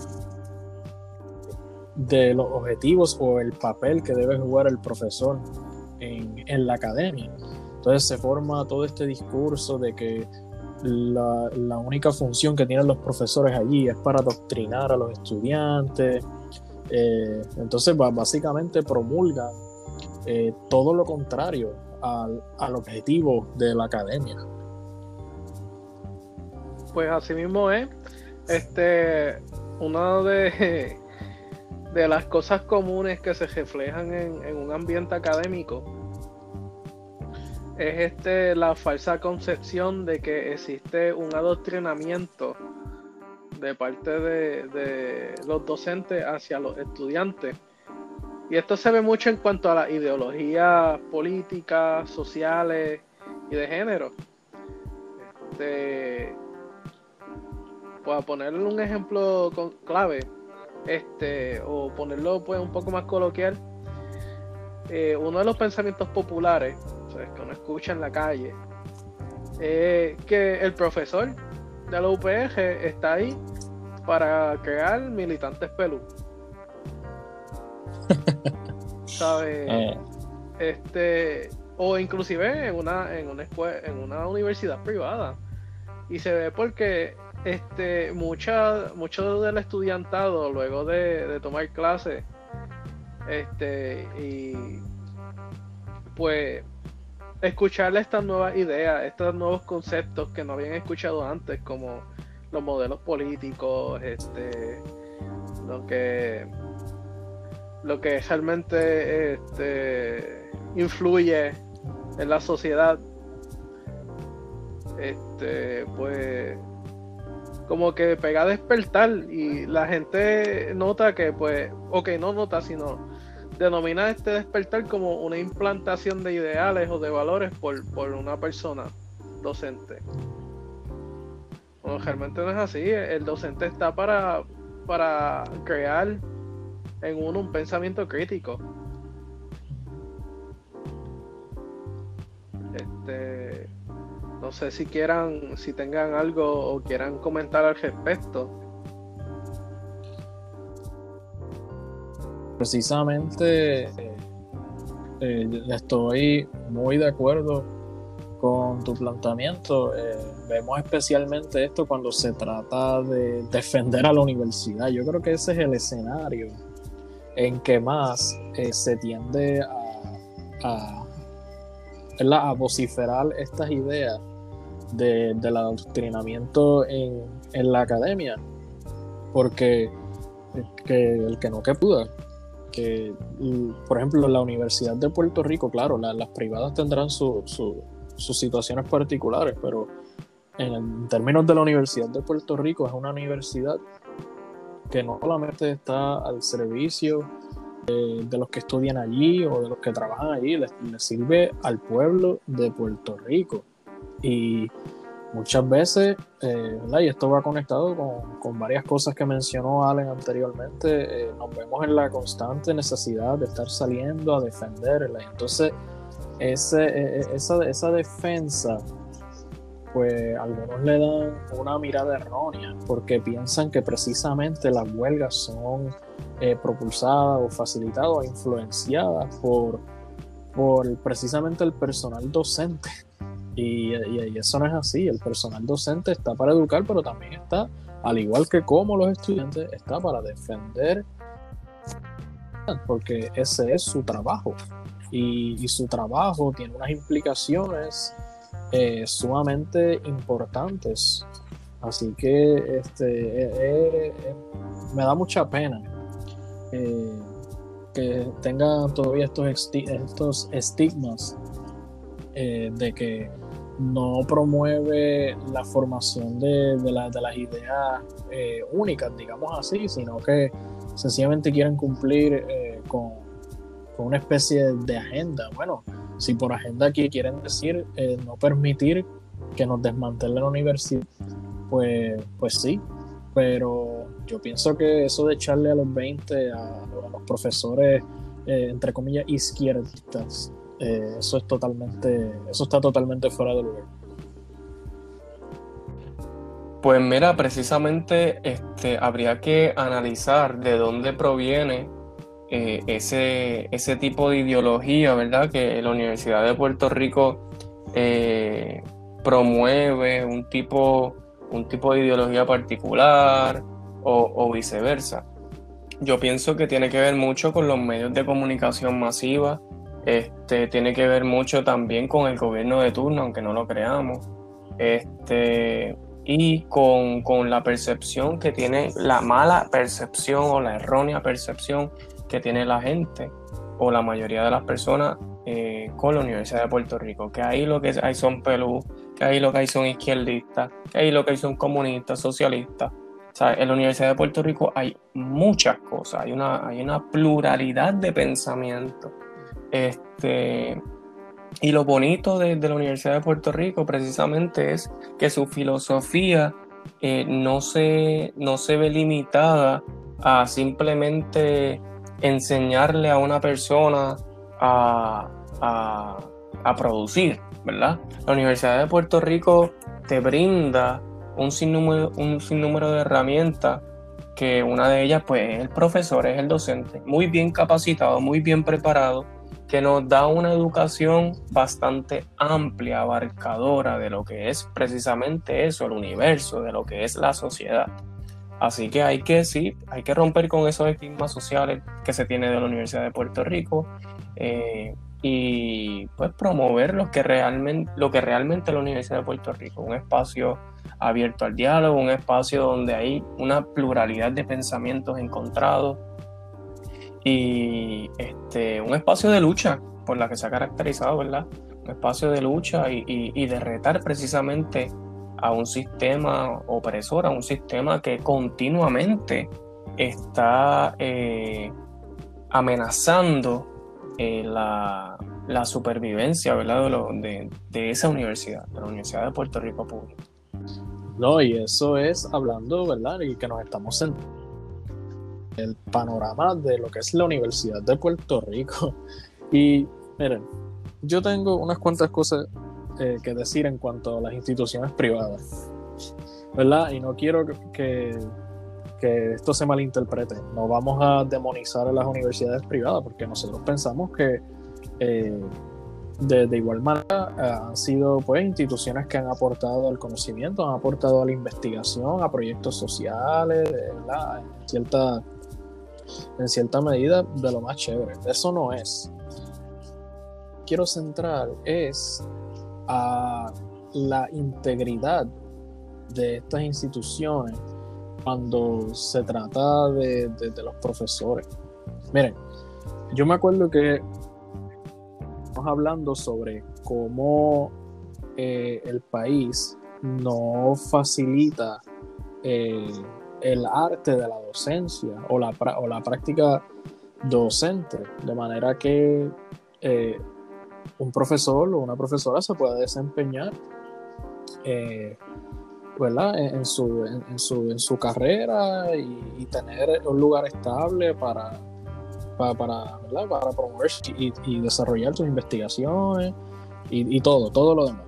de los objetivos o el papel que debe jugar el profesor en, en la academia. Entonces se forma todo este discurso de que la, única función que tienen los profesores allí es para adoctrinar a los estudiantes. Eh, entonces, básicamente promulga eh, todo lo contrario al, objetivo de la academia. Pues así mismo es. Este, una de, de las cosas comunes que se reflejan en un ambiente académico es este la falsa concepción de que existe un adoctrinamiento de parte de, los docentes hacia los estudiantes. Y esto se ve mucho en cuanto a las ideologías políticas, sociales y de género. Este, para ponerle un ejemplo clave, este, o ponerlo pues un poco más coloquial, eh, uno de los pensamientos populares que uno escucha en la calle, eh, que el profesor de la UPG está ahí para crear militantes pelú. ¿Sabes? Eh. Este, o inclusive en una, en una escuela, en una universidad privada. Y se ve porque este, mucha, mucho del estudiantado, luego de, de tomar clases, este, y pues escucharle estas nuevas ideas, estos nuevos conceptos que no habían escuchado antes, como los modelos políticos, este, lo que lo que realmente este, influye en la sociedad, este, pues como que pega a despertar y la gente nota que pues, ok, no nota, sino denomina este despertar como una implantación de ideales o de valores por, una persona docente. Realmente no es así. El docente está para, para crear en uno un pensamiento crítico. Este, no sé si quieran, si tengan algo o quieran comentar al respecto. Precisamente eh, eh, estoy muy de acuerdo con tu planteamiento. Eh, vemos especialmente esto cuando se trata de defender a la universidad. Yo creo que ese es el escenario en que más eh, se tiende a, a, vociferar estas ideas del adoctrinamiento en, en, la academia. Porque que el que no que pueda que, por ejemplo, la Universidad de Puerto Rico, claro, las privadas tendrán sus situaciones particulares, pero en, términos de la Universidad de Puerto Rico es una universidad que no solamente está al servicio de, los que estudian allí o de los que trabajan allí, les, sirve al pueblo de Puerto Rico. Y muchas veces, eh, y esto va conectado con, varias cosas que mencionó Allen anteriormente, eh, nos vemos en la constante necesidad de estar saliendo a defenderla. Entonces, ese, e, e, esa, esa defensa, pues algunos le dan una mirada errónea, porque piensan que precisamente las huelgas son eh, propulsadas o facilitadas o influenciadas por, por precisamente el personal docente y, eso no es así. El personal docente está para educar, pero también está, al igual que como los estudiantes, está para defender, porque ese es su trabajo. Y, su trabajo tiene unas implicaciones eh, sumamente importantes. Así que este, eh, eh, me da mucha pena que tengan todavía estos, estos estigmas de que no promueve la formación de, las ideas únicas, digamos así, sino que sencillamente quieren cumplir eh, con, una especie de agenda. Bueno, si por agenda aquí quieren decir eh, no permitir que nos desmantele la universidad, pues, pues sí, pero yo pienso que eso de echarle a los 20 a, los profesores, entre comillas, izquierdistas, eh, eso es totalmente, eso está totalmente fuera de lugar. Pues mira, precisamente este, habría que analizar de dónde proviene eh, ese, ese tipo de ideología, ¿verdad? Que la Universidad de Puerto Rico eh, promueve un tipo, un tipo de ideología particular o, o, viceversa. Yo pienso que tiene que ver mucho con los medios de comunicación masiva este, tiene que ver mucho también con el gobierno de turno, aunque no lo creamos. Este, y con, la percepción que tiene, la mala percepción o la errónea percepción que tiene la gente o la mayoría de las personas eh, con la Universidad de Puerto Rico, que ahí lo que hay son pelú, que ahí lo que hay son izquierdistas, que ahí lo que hay son comunistas, socialistas. O sea, en la Universidad de Puerto Rico hay muchas cosas, hay una, hay una pluralidad de pensamiento. Este, y lo bonito de, la Universidad de Puerto Rico precisamente es que su filosofía eh, no, se, no se ve limitada a simplemente enseñarle a una persona a, producir, ¿verdad? La Universidad de Puerto Rico te brinda un sinnúmero, un sinnúmero de herramientas que una de ellas pues es el profesor, es el docente, muy bien capacitado, muy bien preparado que nos da una educación bastante amplia, abarcadora de lo que es precisamente eso, el universo, de lo que es la sociedad. Así que hay que sí, hay que romper con esos estigmas sociales que se tiene de la Universidad de Puerto Rico eh, y pues promover lo que realmente, lo que realmente es la Universidad de Puerto Rico, un espacio abierto al diálogo, un espacio donde hay una pluralidad de pensamientos encontrados, y este, un espacio de lucha por la que se ha caracterizado, ¿verdad? Un espacio de lucha y, de retar precisamente a un sistema opresor, a un sistema que continuamente está eh, amenazando eh, la, supervivencia ¿verdad? De, de, esa universidad, de la Universidad de Puerto Rico Pública. No, y eso es hablando, ¿verdad? Y que nos estamos sentando el panorama de lo que es la Universidad de Puerto Rico. Y miren, yo tengo unas cuantas cosas eh, que decir en cuanto a las instituciones privadas, ¿verdad? Y no quiero que, que esto se malinterprete. No vamos a demonizar a las universidades privadas porque nosotros pensamos que eh, de, igual manera eh, han sido pues instituciones que han aportado al conocimiento, han aportado a la investigación, a proyectos sociales, ¿verdad? En cierta, en cierta medida de lo más chévere. Eso no es. Quiero centrar es a la integridad de estas instituciones cuando se trata de, los profesores. Miren, yo me acuerdo que estamos hablando sobre cómo eh, el país no facilita eh, el arte de la docencia o la, o la práctica docente, de manera que eh, un profesor o una profesora se pueda desempeñar en, su, en, su, en su carrera y, tener un lugar estable para, para, para, promover y, desarrollar sus investigaciones y, todo, todo lo demás.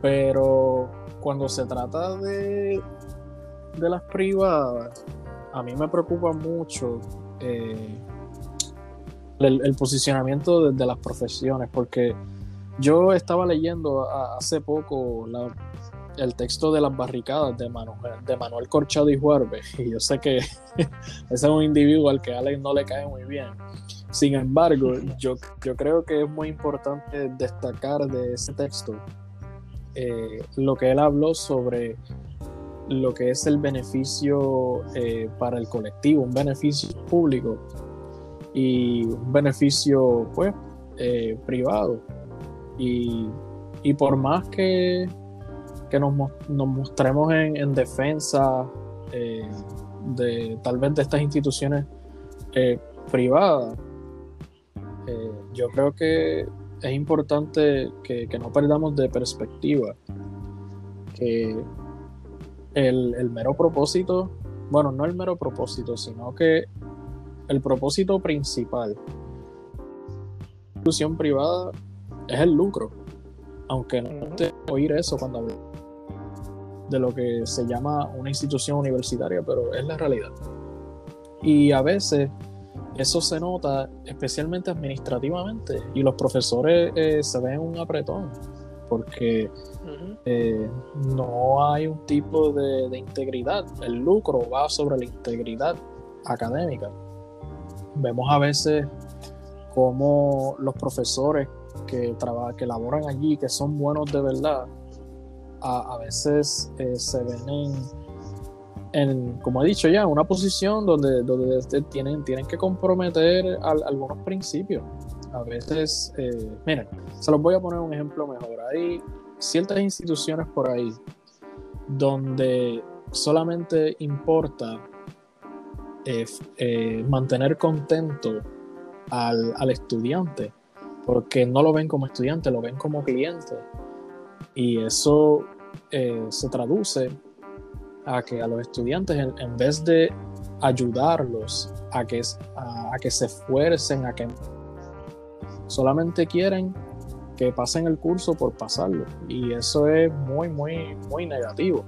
Pero cuando se trata de, de las privadas, a mí me preocupa mucho eh, el, posicionamiento de, las profesiones, porque yo estaba leyendo hace poco el texto de las barricadas de Manuel, de Manuel Corchado y Juarbe, y yo sé que ese es un individuo al que a Alex no le cae muy bien. Sin embargo, yo, yo creo que es muy importante destacar de ese texto eh, lo que él habló sobre lo que es el beneficio eh, para el colectivo, un beneficio público y un beneficio pues eh, privado. Y, y por más que que nos, mostremos en, defensa eh, de tal vez de estas instituciones eh, privadas. Yo creo que es importante que, no perdamos de perspectiva que el, el, mero propósito, bueno, no el mero propósito, sino que el propósito principal de la institución privada es el lucro. Aunque no te oír eso cuando hablamos de lo que se llama una institución universitaria, pero es la realidad. Y a veces eso se nota especialmente administrativamente y los profesores eh, se ven un apretón porque eh, no hay un tipo de, integridad. El lucro va sobre la integridad académica. Vemos a veces como los profesores que, que laboran allí, que son buenos de verdad, a, veces eh, se ven en, como he dicho ya, una posición donde, donde tienen, tienen que comprometer algunos principios. A veces, eh, miren, se los voy a poner un ejemplo mejor. Hay ciertas instituciones por ahí donde solamente importa eh, mantener contento al, al, estudiante, porque no lo ven como estudiante, lo ven como cliente. Y eso eh, se traduce a que a los estudiantes, en, vez de ayudarlos a que, a, que se esfuercen, a que solamente quieren que pasen el curso por pasarlo. Y eso es muy, muy, muy negativo.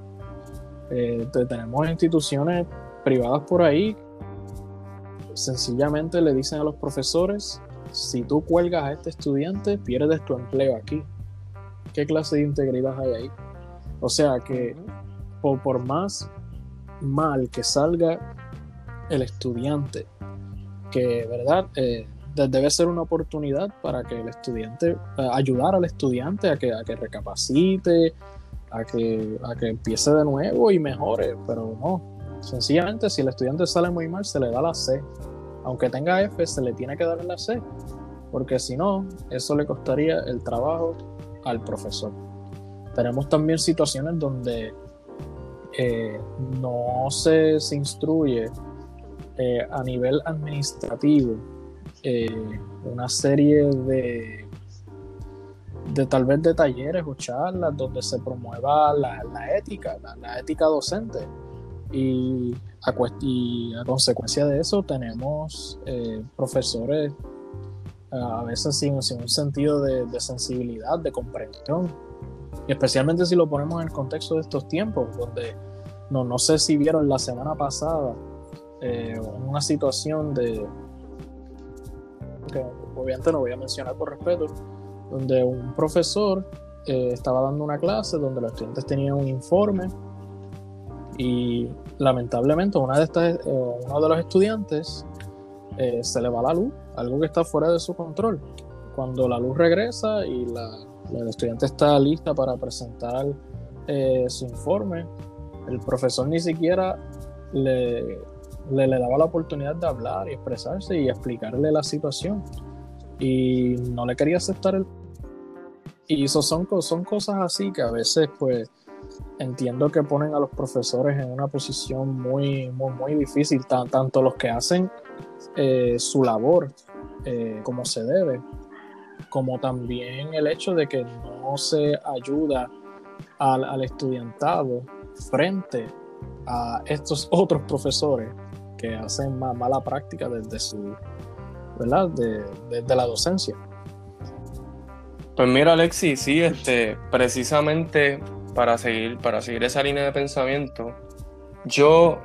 Eh, tenemos instituciones privadas por ahí, sencillamente le dicen a los profesores, si tú cuelgas a este estudiante, pierdes tu empleo aquí. ¿Qué clase de integridad hay ahí? O sea que por, más mal que salga el estudiante, que verdad eh, debe ser una oportunidad para que el estudiante, eh, ayudar al estudiante a que, a que recapacite, a que, a que empiece de nuevo y mejore, pero no. Sencillamente, si el estudiante sale muy mal, se le da la C. Aunque tenga F, se le tiene que dar la C, porque si no, eso le costaría el trabajo al profesor. Tenemos también situaciones donde eh, no se, instruye eh, a nivel administrativo eh, una serie de, de tal vez de talleres o charlas donde se promueva la, ética, la, ética docente. Y a, y a consecuencia de eso tenemos profesores a veces sin, sin un sentido de, sensibilidad, de comprensión, especialmente si lo ponemos en el contexto de estos tiempos, donde no, no sé si vieron la semana pasada eh, una situación de, que obviamente no voy a mencionar por respeto, donde un profesor eh, estaba dando una clase donde los estudiantes tenían un informe y lamentablemente una de estas, eh, uno de los estudiantes eh, se le va la luz, algo que está fuera de su control. Cuando la luz regresa y la, el estudiante está lista para presentar su informe, el profesor ni siquiera le, le, le, daba la oportunidad de hablar y expresarse y explicarle la situación. Y no le quería aceptar el y eso son, son cosas así que a veces pues entiendo que ponen a los profesores en una posición muy, muy, muy difícil, tanto los que hacen eh, su labor eh, como se debe, como también el hecho de que no se ayuda al, estudiantado frente a estos otros profesores que hacen mala práctica desde su, ¿verdad? desde la docencia. Pues mira, Alexi, sí, este, precisamente para seguir, para seguir esa línea de pensamiento, yo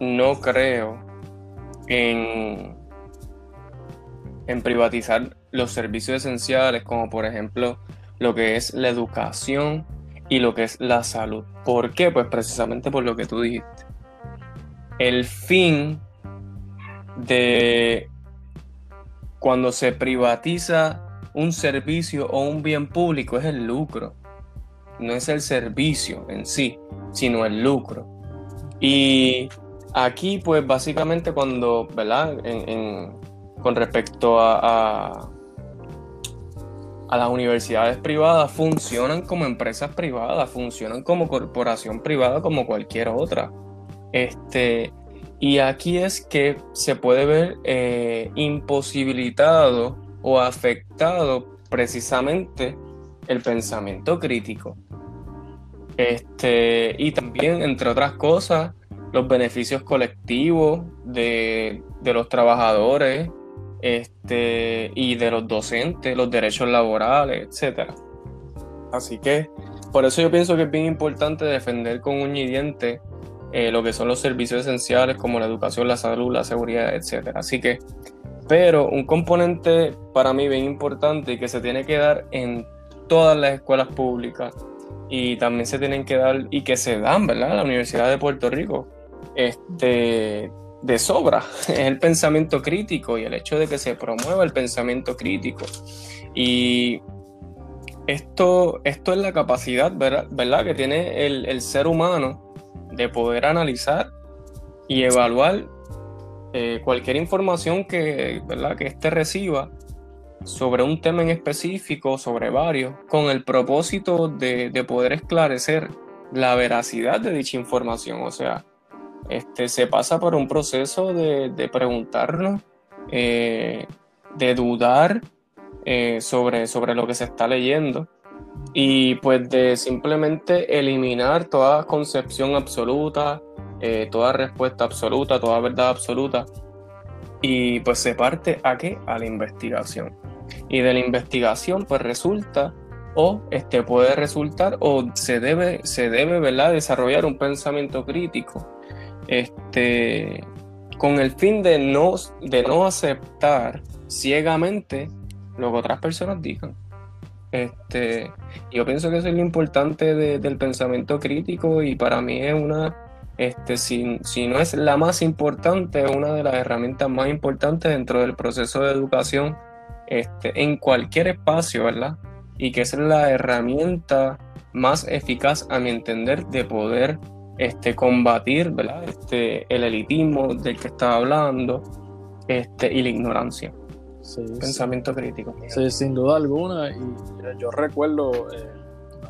no creo en, en privatizar los servicios esenciales, como por ejemplo lo que es la educación y lo que es la salud. ¿Por qué? Pues precisamente por lo que tú dijiste. El fin de cuando se privatiza un servicio o un bien público es el lucro. No es el servicio en sí, sino el lucro. Y aquí, pues básicamente cuando, ¿verdad? con respecto a, a, las universidades privadas, funcionan como empresas privadas, funcionan como corporación privada como cualquier otra. Este, y aquí es que se puede ver eh, imposibilitado o afectado precisamente el pensamiento crítico. Este, y también, entre otras cosas, los beneficios colectivos de, los trabajadores este, y de los docentes, los derechos laborales, etc. Así que por eso yo pienso que es bien importante defender con un y diente eh, lo que son los servicios esenciales como la educación, la salud, la seguridad, etc. Así que pero un componente para mí bien importante y que se tiene que dar en todas las escuelas públicas y también se tienen que dar y que se dan, ¿verdad? La Universidad de Puerto Rico, este, de sobra, es el pensamiento crítico y el hecho de que se promueva el pensamiento crítico. Y esto, esto es la capacidad, ¿verdad? Que tiene el, el ser humano de poder analizar y evaluar eh, cualquier información que, ¿verdad? que éste reciba sobre un tema en específico, sobre varios, con el propósito de, poder esclarecer la veracidad de dicha información. O sea, este, se pasa por un proceso de, preguntarnos, eh, de dudar eh, sobre, sobre lo que se está leyendo y pues de simplemente eliminar toda concepción absoluta, eh, toda respuesta absoluta, toda verdad absoluta. Y pues se parte a qué? A la investigación. Y de la investigación pues resulta o este puede resultar o se debe, se debe ¿verdad? desarrollar un pensamiento crítico este, con el fin de no, de no aceptar ciegamente lo que otras personas digan. Este, yo pienso que eso es lo importante del pensamiento crítico y para mí es una este, si, si, no es la más importante, una de las herramientas más importantes dentro del proceso de educación este, en cualquier espacio, ¿verdad? Y que es la herramienta más eficaz, a mi entender, de poder este, combatir ¿verdad? Este, el elitismo del que estaba hablando este, y la ignorancia. Pensamiento crítico. Sí, sin duda alguna. Y yo recuerdo eh,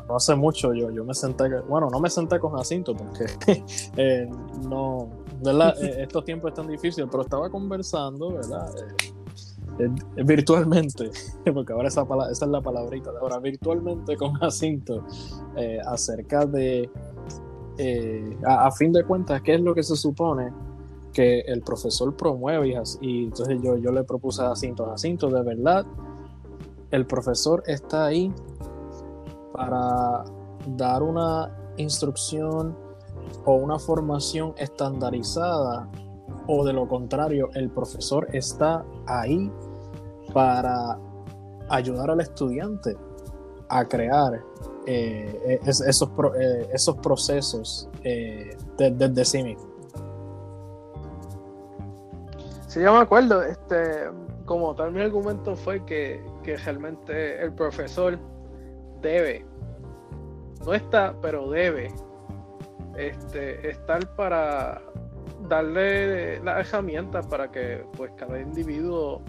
no hace mucho yo, yo me senté, bueno, no me senté con Jacinto porque eh, no, ¿verdad? Eh, estos tiempos están difíciles, pero estaba conversando, ¿verdad? Eh, virtualmente, porque ahora esa, es la palabrita de ahora, virtualmente con Jacinto acerca de, a, fin de cuentas, qué es lo que se supone que el profesor promueve y, y entonces yo, yo le propuse a Jacinto, Jacinto, de verdad, el profesor está ahí para dar una instrucción o una formación estandarizada o de lo contrario, el profesor está ahí para ayudar al estudiante a crear eh, es- esos, eh, esos procesos eh, de- desde sí mismo. Sí, yo me acuerdo, este, como tal mi argumento fue que, que realmente el profesor debe, no está, pero debe este, estar para darle las herramientas para que pues cada individuo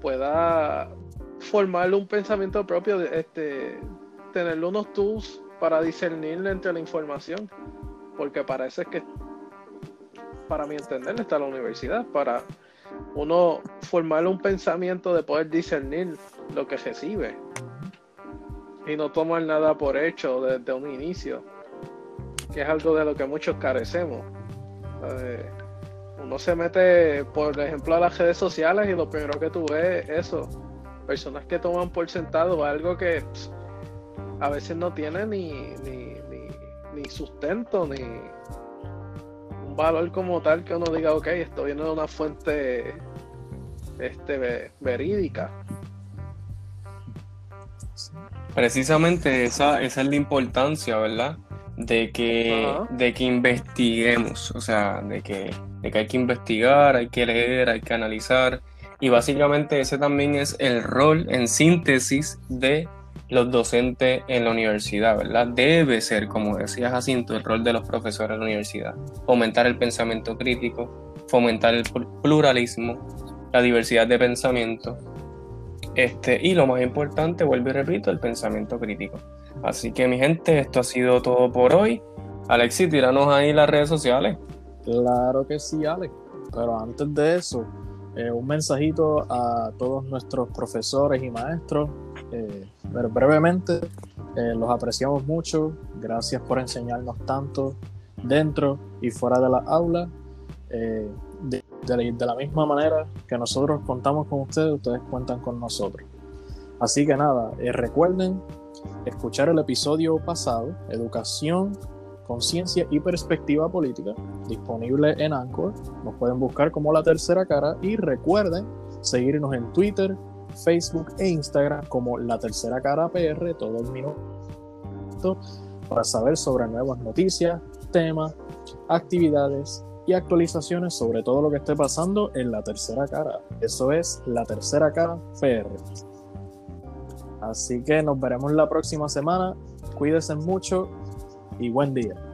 pueda formarle un pensamiento propio, de- este, tenerle unos tools para discernir entre la información, porque es que para mi entender, está la universidad, para uno formarle un pensamiento de poder discernir lo que recibe y no tomar nada por hecho desde un inicio, que es algo de lo que muchos carecemos. Eh, uno se mete, por ejemplo, a las redes sociales y lo primero que tú ves es eso, personas que toman por sentado algo que a veces no tiene ni, ni, ni, ni sustento, ni, un valor como tal que uno diga, ok, esto viene de una fuente este, ve- verídica. Precisamente esa, esa es la importancia, ¿verdad? De que, de que investiguemos, o sea, de que, de que hay que investigar, hay que leer, hay que analizar. Y básicamente ese también es el rol en síntesis de los docentes en la universidad, ¿verdad? Debe ser, como decía Jacinto, el rol de los profesores en la universidad. Fomentar el pensamiento crítico, fomentar el pl- pluralismo, la diversidad de pensamiento, este, y lo más importante, vuelvo y repito, el pensamiento crítico. Así que mi gente, esto ha sido todo por hoy. Alexis, tíranos ahí las redes sociales. Claro que sí, Alex. Pero antes de eso, eh, un mensajito a todos nuestros profesores y maestros. Eh, pero brevemente, eh, los apreciamos mucho. Gracias por enseñarnos tanto dentro y fuera de la aula. De, la- misma manera que nosotros contamos con ustedes, ustedes cuentan con nosotros. Así que nada, recuerden escuchar el episodio pasado, Educación, Conciencia y Perspectiva Política, disponible en Anchor. Nos pueden buscar como La Tercera Cara y recuerden seguirnos en Twitter, Facebook e Instagram como La Tercera Cara PR, todo el minuto, para saber sobre nuevas noticias, temas, actividades y actualizaciones sobre todo lo que esté pasando en La Tercera Cara. Eso es La Tercera Cara PR. Así que nos veremos la próxima semana. Cuídense mucho y buen día.